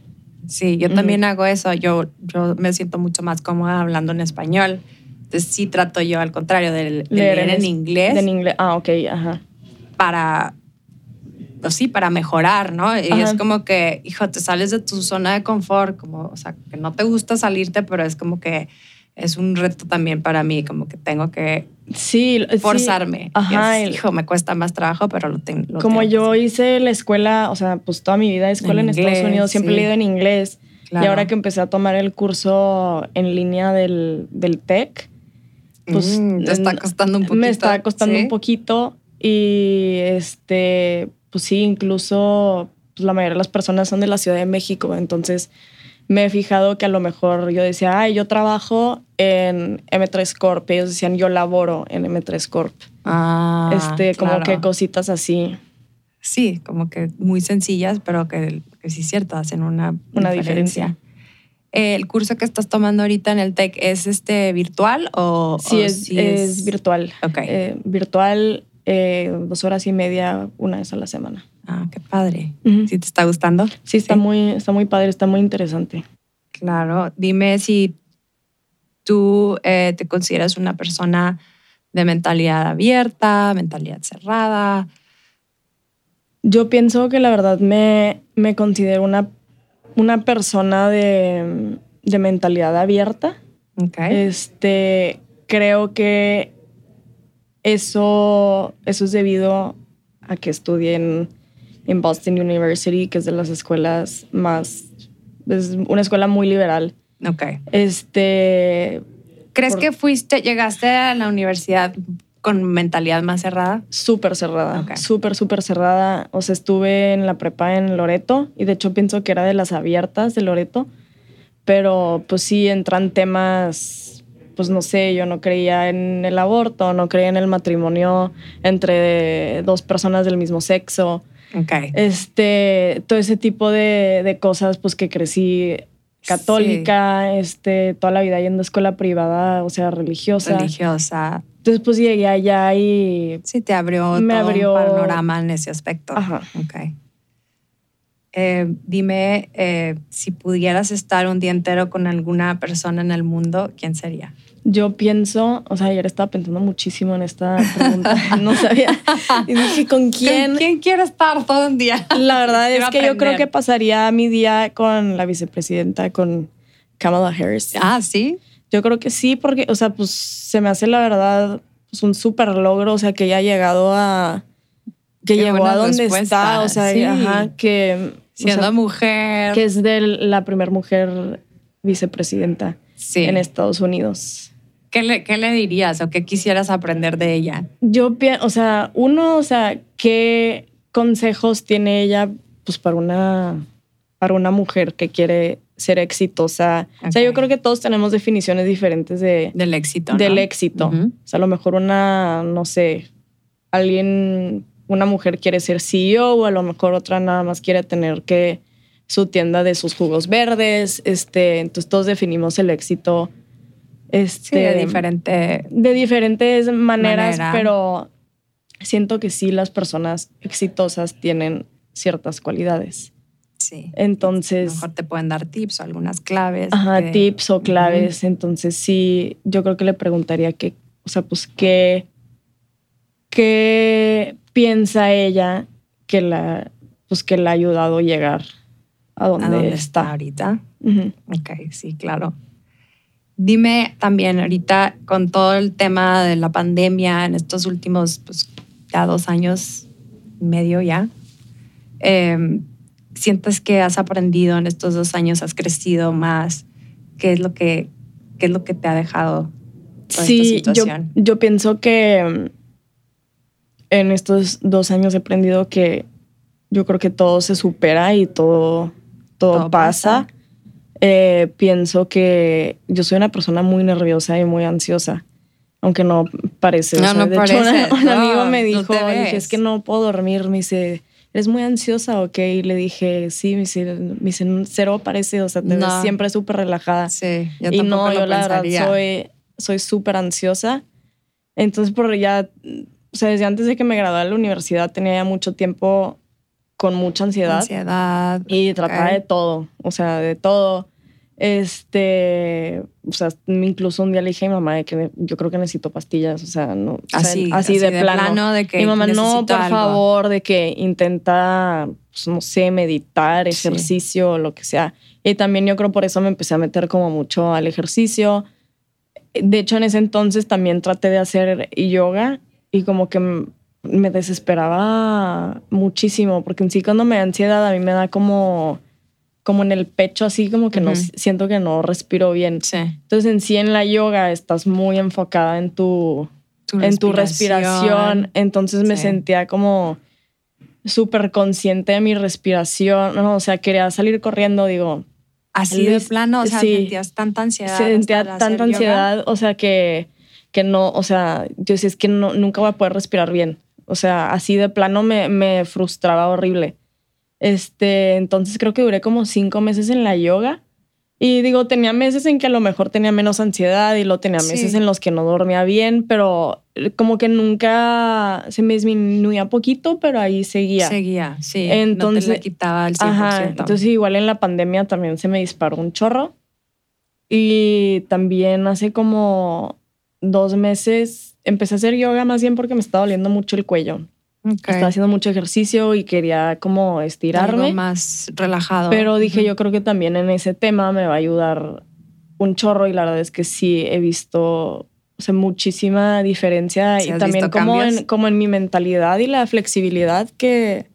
Sí, yo también hago eso. Yo, yo me siento mucho más cómoda hablando en español. Entonces sí trato yo al contrario de, de leer, en, es- inglés en inglés. Ah, ok, ajá. para, pues sí, para mejorar, ¿no? Y Ajá. es como que, hijo, te sales de tu zona de confort, como, o sea, que no te gusta salirte, pero es como que es un reto también para mí, como que tengo que Sí, sí. forzarme. Y Ajá, es, el- hijo, me cuesta más trabajo, pero lo, ten- lo Como tengo que yo hice la escuela, o sea, pues toda mi vida de escuela En en, Estados Unidos, siempre he sí. leído en inglés. Claro. Y ahora que empecé a tomar el curso en línea del, del TEC, pues Mm, te está costando un poquito. me está costando ¿sí? un poquito y este, pues sí, incluso pues, la mayoría de las personas son de la Ciudad de México, entonces me he fijado que a lo mejor yo decía, ay, yo trabajo en M3 Corp, ellos decían, yo laboro en M3 Corp. Ah, este, como claro. que cositas así. Sí, como que muy sencillas, pero que, que sí es cierto, hacen una, Una diferencia. diferencia. ¿El curso que estás tomando ahorita en el TEC es este virtual o Sí, o es, sí es virtual. Ok. Eh, virtual, eh, dos horas y media, una vez a la semana. Ah, qué padre. Ujú. ¿Sí te está gustando? Sí, está, Muy, está muy padre, está muy interesante. Claro. Dime si tú eh, te consideras una persona de mentalidad abierta, mentalidad cerrada. Yo pienso que la verdad me, me considero una, una persona de, de mentalidad abierta. Okay. Este, creo que eso, eso es debido a que estudié en, en Boston University, que es de las escuelas más, es una escuela muy liberal. Ok. Este, ¿Crees Por- que fuiste, llegaste a la universidad con mentalidad más cerrada? súper cerrada, Ok. súper, súper cerrada. O sea, estuve en la prepa en Loreto y de hecho pienso que era de las abiertas de Loreto, pero pues sí entran temas, pues no sé, yo no creía en el aborto, no creía en el matrimonio entre dos personas del mismo sexo. Ok. este, todo ese tipo de, de cosas, pues que crecí católica, este, toda la vida yendo a escuela privada, o sea, religiosa. Religiosa. Entonces, pues llegué allá y, Sí, te abrió Me todo abrió- un panorama en ese aspecto. ajá, Ok. Eh, dime, eh, si pudieras estar un día entero con alguna persona en el mundo, ¿quién sería? yo pienso, o sea, ayer estaba pensando muchísimo en esta pregunta, no sabía, y dije, ¿con quién? ¿Con quién quiero estar todo un día? La verdad es Quiero que yo creo aprender. que pasaría mi día con la vicepresidenta, con Kamala Harris. Ah, sí. Yo creo que sí, porque, o sea, pues se me hace la verdad pues, un súper logro, o sea, que ella ha llegado a. que Qué llegó a donde respuesta, está, o sea, sí. ajá, que. O Siendo sea, mujer. que es de la primera mujer vicepresidenta sí. en Estados Unidos. ¿Qué le, ¿Qué le dirías o qué quisieras aprender de ella? Yo pienso, o sea, uno, o sea, ¿qué consejos tiene ella pues para una, para una mujer que quiere ser exitosa? O sea, yo creo que todos tenemos definiciones diferentes de, Del éxito. ¿no? del éxito. O sea, a lo mejor una, no sé, alguien, una mujer quiere ser CEO o a lo mejor otra nada más quiere tener que su tienda de sus jugos verdes. Este, entonces todos definimos el éxito. Este, Sí, de diferente. de diferentes maneras, Manera. pero siento que sí las personas exitosas tienen ciertas cualidades. Sí. A lo Entonces, mejor te pueden dar tips o algunas claves. ajá, que- tips o claves. Entonces, sí, yo creo que le preguntaría que, o sea, pues, ¿qué, qué piensa ella que la, pues, que la ha ayudado a llegar a donde, ¿A dónde está está? ahorita? Ujú. Ok, sí, claro. Dime también ahorita con todo el tema de la pandemia en estos últimos, pues ya dos años y medio ya, eh, ¿sientes que has aprendido en estos dos años, has crecido más? ¿Qué es lo que, qué es lo que te ha dejado toda Sí, esta yo, situación? yo pienso que en estos dos años he aprendido que yo creo que todo se supera y todo, todo, Todo pasa. pasa. Eh, pienso que yo soy una persona muy nerviosa y muy ansiosa, aunque no parece. o No, sea, no de hecho, parece. un No, amigo me dijo, dije, es que no puedo dormir. Me dice, ¿eres muy ansiosa o qué? Y le dije, sí, me dice, me dice, cero parece, o sea, te ves siempre súper relajada Sí, yo y no, lo yo la verdad pensaría. soy soy súper ansiosa. Entonces, por ya, o sea, desde antes de que me gradué de la universidad tenía ya mucho tiempo con mucha ansiedad, Ansiedad. y trataba de todo, o sea, de todo. Este, o sea, incluso un día le dije a mi mamá de que yo creo que necesito pastillas, o sea, no, o sea, Así, así, de, plano. de que Mi mamá, no, por algo". favor, de que intenta, pues, no sé, meditar, Sí. ejercicio, lo que sea. Y también yo creo por eso me empecé a meter como mucho al ejercicio. De hecho, en ese entonces también traté de hacer yoga y como que me desesperaba muchísimo, porque en sí cuando me da ansiedad a mí me da como, como en el pecho, así como que no siento que no respiro bien. Sí. Entonces en sí en la yoga estás muy enfocada en tu, en tu respiración. Entonces me Sí. sentía como súper consciente de mi respiración. No, o sea, quería salir corriendo, digo. Así de plano, o sea, sí. sentías tanta ansiedad. sentía tanta yoga. ansiedad, o sea, que, que no, o sea, yo decía, es que no, nunca voy a poder respirar bien. O sea, así de plano me, me frustraba horrible. Este, entonces creo que duré como cinco meses en la yoga. Y digo, tenía meses en que a lo mejor tenía menos ansiedad y lo tenía meses Sí. en los que no dormía bien, pero como que nunca se me disminuía poquito, pero ahí seguía. Seguía, sí. Entonces- no te quitaba el 100%. Ajá, entonces igual en la pandemia también se me disparó un chorro. Y también hace como dos meses empecé a hacer yoga más bien porque me estaba doliendo mucho el cuello. Ok. Estaba haciendo mucho ejercicio y quería como estirarme. Algo más relajado. Pero dije, Ujú. yo creo que también en ese tema me va a ayudar un chorro y la verdad es que sí he visto o sea, muchísima diferencia ¿Sí y también como en, como en mi mentalidad y la flexibilidad que,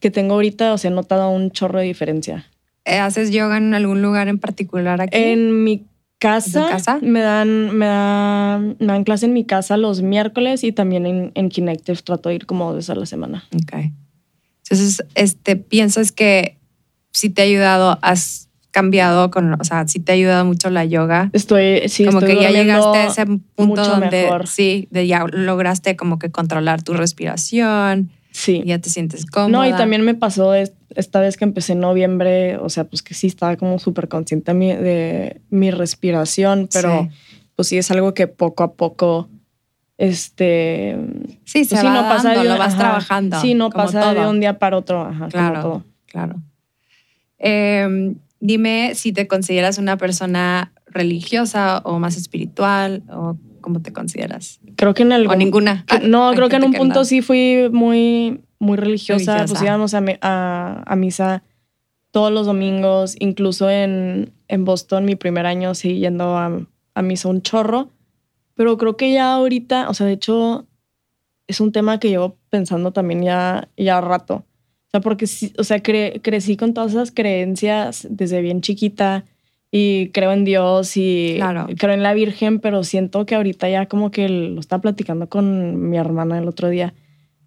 que tengo ahorita, o sea, he notado un chorro de diferencia. ¿Haces yoga en algún lugar en particular aquí? En mi casa, casa? Me, dan, me, dan, me dan clase en mi casa los miércoles y también en, en Kinective trato de ir como dos veces a la semana. Ok. Entonces, este, piensas que si te ha ayudado, has cambiado con, o sea, si te ha ayudado mucho la yoga. Estoy, sí, como estoy que ya llegaste a ese punto donde mejor. sí, de ya lograste como que controlar tu respiración, Sí. ya te sientes cómoda. No, y también me pasó es- esta vez que empecé en noviembre, o sea, pues que sí estaba como súper consciente de mi, de respiración, pero Sí. pues sí es algo que poco a poco, este... sí, se pues sí, va no pasa dando, de un- lo vas ajá. trabajando. Sí, no pasa de un día para otro, ajá, Claro. como todo. Claro. Eh, dime si te consideras una persona religiosa o más espiritual o cómo te consideras. Creo que en algún... o ninguna. que- no, Hay creo que en un punto no. sí fui muy, muy religiosa. Religiosa. Pues íbamos a, a, a misa todos los domingos, incluso en, en Boston, mi primer año, sí, yendo a, a misa un chorro. Pero creo que ya ahorita, o sea, de hecho, es un tema que llevo pensando también ya, ya rato. O sea, porque, o sea, cre- crecí con todas esas creencias desde bien chiquita y creo en Dios y Claro. creo en la Virgen, pero siento que ahorita ya como que lo estaba platicando con mi hermana el otro día.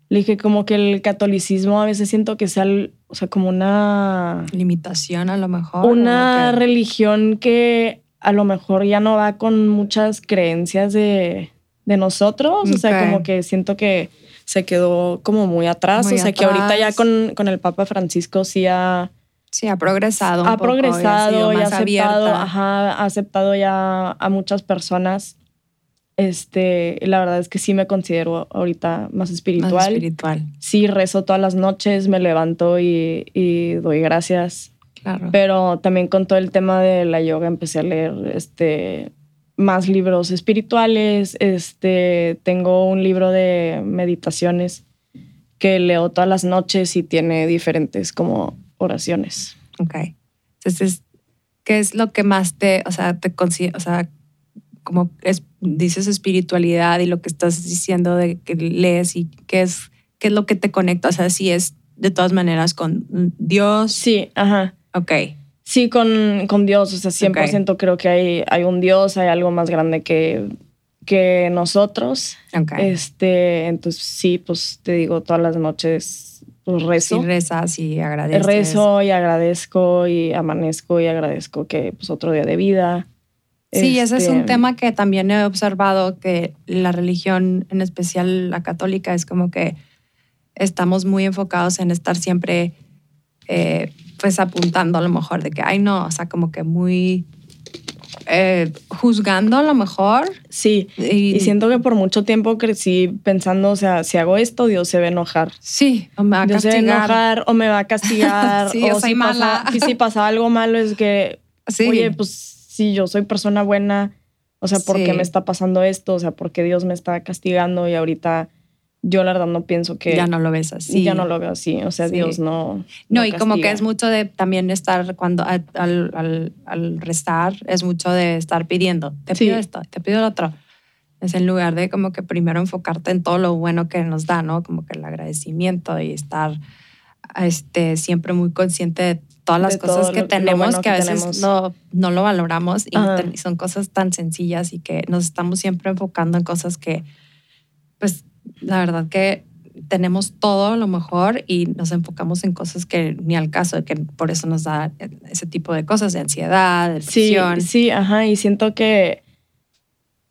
Le dije como que el catolicismo a veces siento que sea, el- o sea, como una, Limitación a lo mejor. una que- religión que a lo mejor ya no va con muchas creencias de, de nosotros. O sea, como que siento que se quedó como muy atrás. Muy o sea, que ahorita ya con, con el Papa Francisco sí ha, Sí, ha progresado. un ha poco y progresado y ha más aceptado, ajá, ha aceptado ya a muchas personas. Este, y la verdad es que sí me considero ahorita más espiritual. Más espiritual. Sí, rezo todas las noches, me levanto y, y doy gracias. Claro. Pero también con todo el tema de la yoga empecé a leer este, más libros espirituales. Este, tengo un libro de meditaciones que leo todas las noches y tiene diferentes como oraciones. Ok. Entonces, ¿qué es lo que más te, o sea, te o sea, como es, dices espiritualidad y lo que estás diciendo de que lees y qué es, qué es lo que te conecta? O sea, si es de todas maneras con Dios. Sí, ajá. Ok. Sí, con, con Dios, o sea, 100% creo que hay, hay un Dios, hay algo más grande que, que nosotros. Ok. Este, entonces sí, pues te digo, todas las noches pues, rezo. Si rezas y agradeces. rezo y agradezco y amanezco y agradezco que pues otro día de vida. Sí, ese es Este, un tema que también he observado que la religión, en especial la católica, es como que estamos muy enfocados en estar siempre eh, pues apuntando a lo mejor de que, ay no, o sea, como que muy eh, juzgando a lo mejor. Sí, Y, y siento que por mucho tiempo crecí pensando, o sea, si hago esto, Dios se va a enojar. Sí, o me va a Dios se va a enojar o me va a castigar. Sí, o yo soy si mala. Pasa, y si pasa algo malo es que, Sí. oye, pues si yo soy persona buena, o sea, ¿por Sí. qué me está pasando esto? O sea, ¿por qué Dios me está castigando? Y ahorita yo la verdad no pienso que... ya no lo ves así. ya no lo veo así. O sea, Sí. Dios no... No, y como que es mucho de también estar cuando al, al, al- restar, es mucho de estar pidiendo. Te Sí. pido esto, te pido lo otro. Es en lugar de como que primero enfocarte en todo lo bueno que nos da, ¿no? Como que el agradecimiento y estar este, siempre muy consciente de todas las De cosas que lo- lo tenemos bueno que a veces no, no lo valoramos y Ajá. son cosas tan sencillas y que nos estamos siempre enfocando en cosas que, pues, la verdad que tenemos todo lo mejor y nos enfocamos en cosas que ni al caso, que por eso nos da ese tipo de cosas, de ansiedad, Sí, depresión. sí, ajá. Y siento que,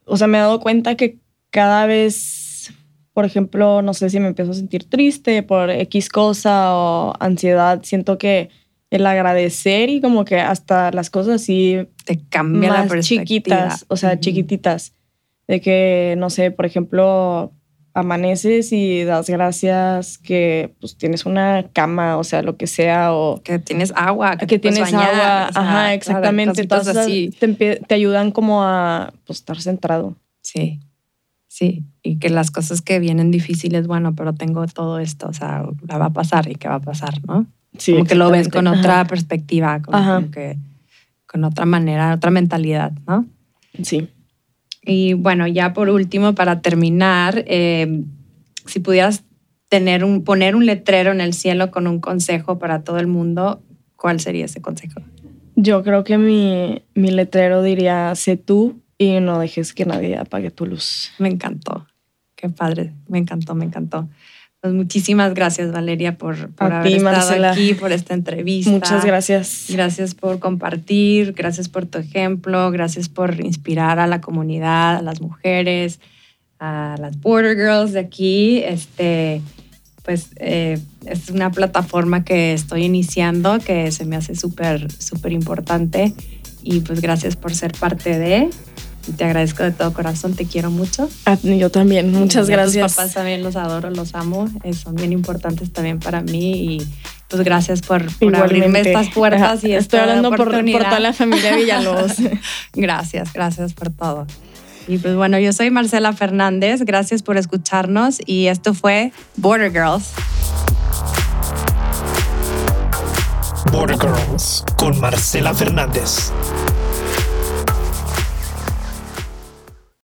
o sea, me he dado cuenta que cada vez, por ejemplo, no sé si me empiezo a sentir triste por X cosa o ansiedad, siento que el agradecer y como que hasta las cosas así Te cambia la más perspectiva. chiquitas, o sea, Ujú. chiquititas, de que, no sé, por ejemplo, amaneces y das gracias que pues tienes una cama, o sea, lo que sea, o Que tienes agua, que, que te tienes bañar, agua, ajá, exactamente. Todas así. te, ayudan como a pues, estar centrado. Sí. Sí, y que las cosas que vienen difíciles, bueno, pero tengo todo esto, o sea, la va a pasar y qué va a pasar, ¿no? Sí, como que lo ves con otra Ajá. perspectiva, como que con otra manera, otra mentalidad, ¿no? Sí. Y bueno, ya por último, para terminar, eh, si pudieras tener un, poner un letrero en el cielo con un consejo para todo el mundo, ¿cuál sería ese consejo? Yo creo que mi, mi letrero diría, sé tú y no dejes que nadie apague tu luz. Me encantó. Qué padre. Me encantó, me encantó. Pues muchísimas gracias, Valeria, por, por haber ti, estado Marcela. aquí, por esta entrevista. Muchas gracias. Gracias por compartir, gracias por tu ejemplo, gracias por inspirar a la comunidad, a las mujeres, a las Border Girls de aquí. Este, pues eh, es una plataforma que estoy iniciando que se me hace súper, súper importante y pues gracias por ser parte de. Y te agradezco de todo corazón, te quiero mucho. A- yo también. Muchas Y a gracias. Tus papás también los adoro, los amo, eh, son bien importantes también para mí y pues gracias por, por abrirme estas puertas y Ajá. esta Estoy hablando por, por toda la familia Villalobos. Gracias, gracias por todo. Y pues bueno, yo soy Marcela Fernández, gracias por escucharnos y esto fue Border Girls. Border Girls con Marcela Fernández.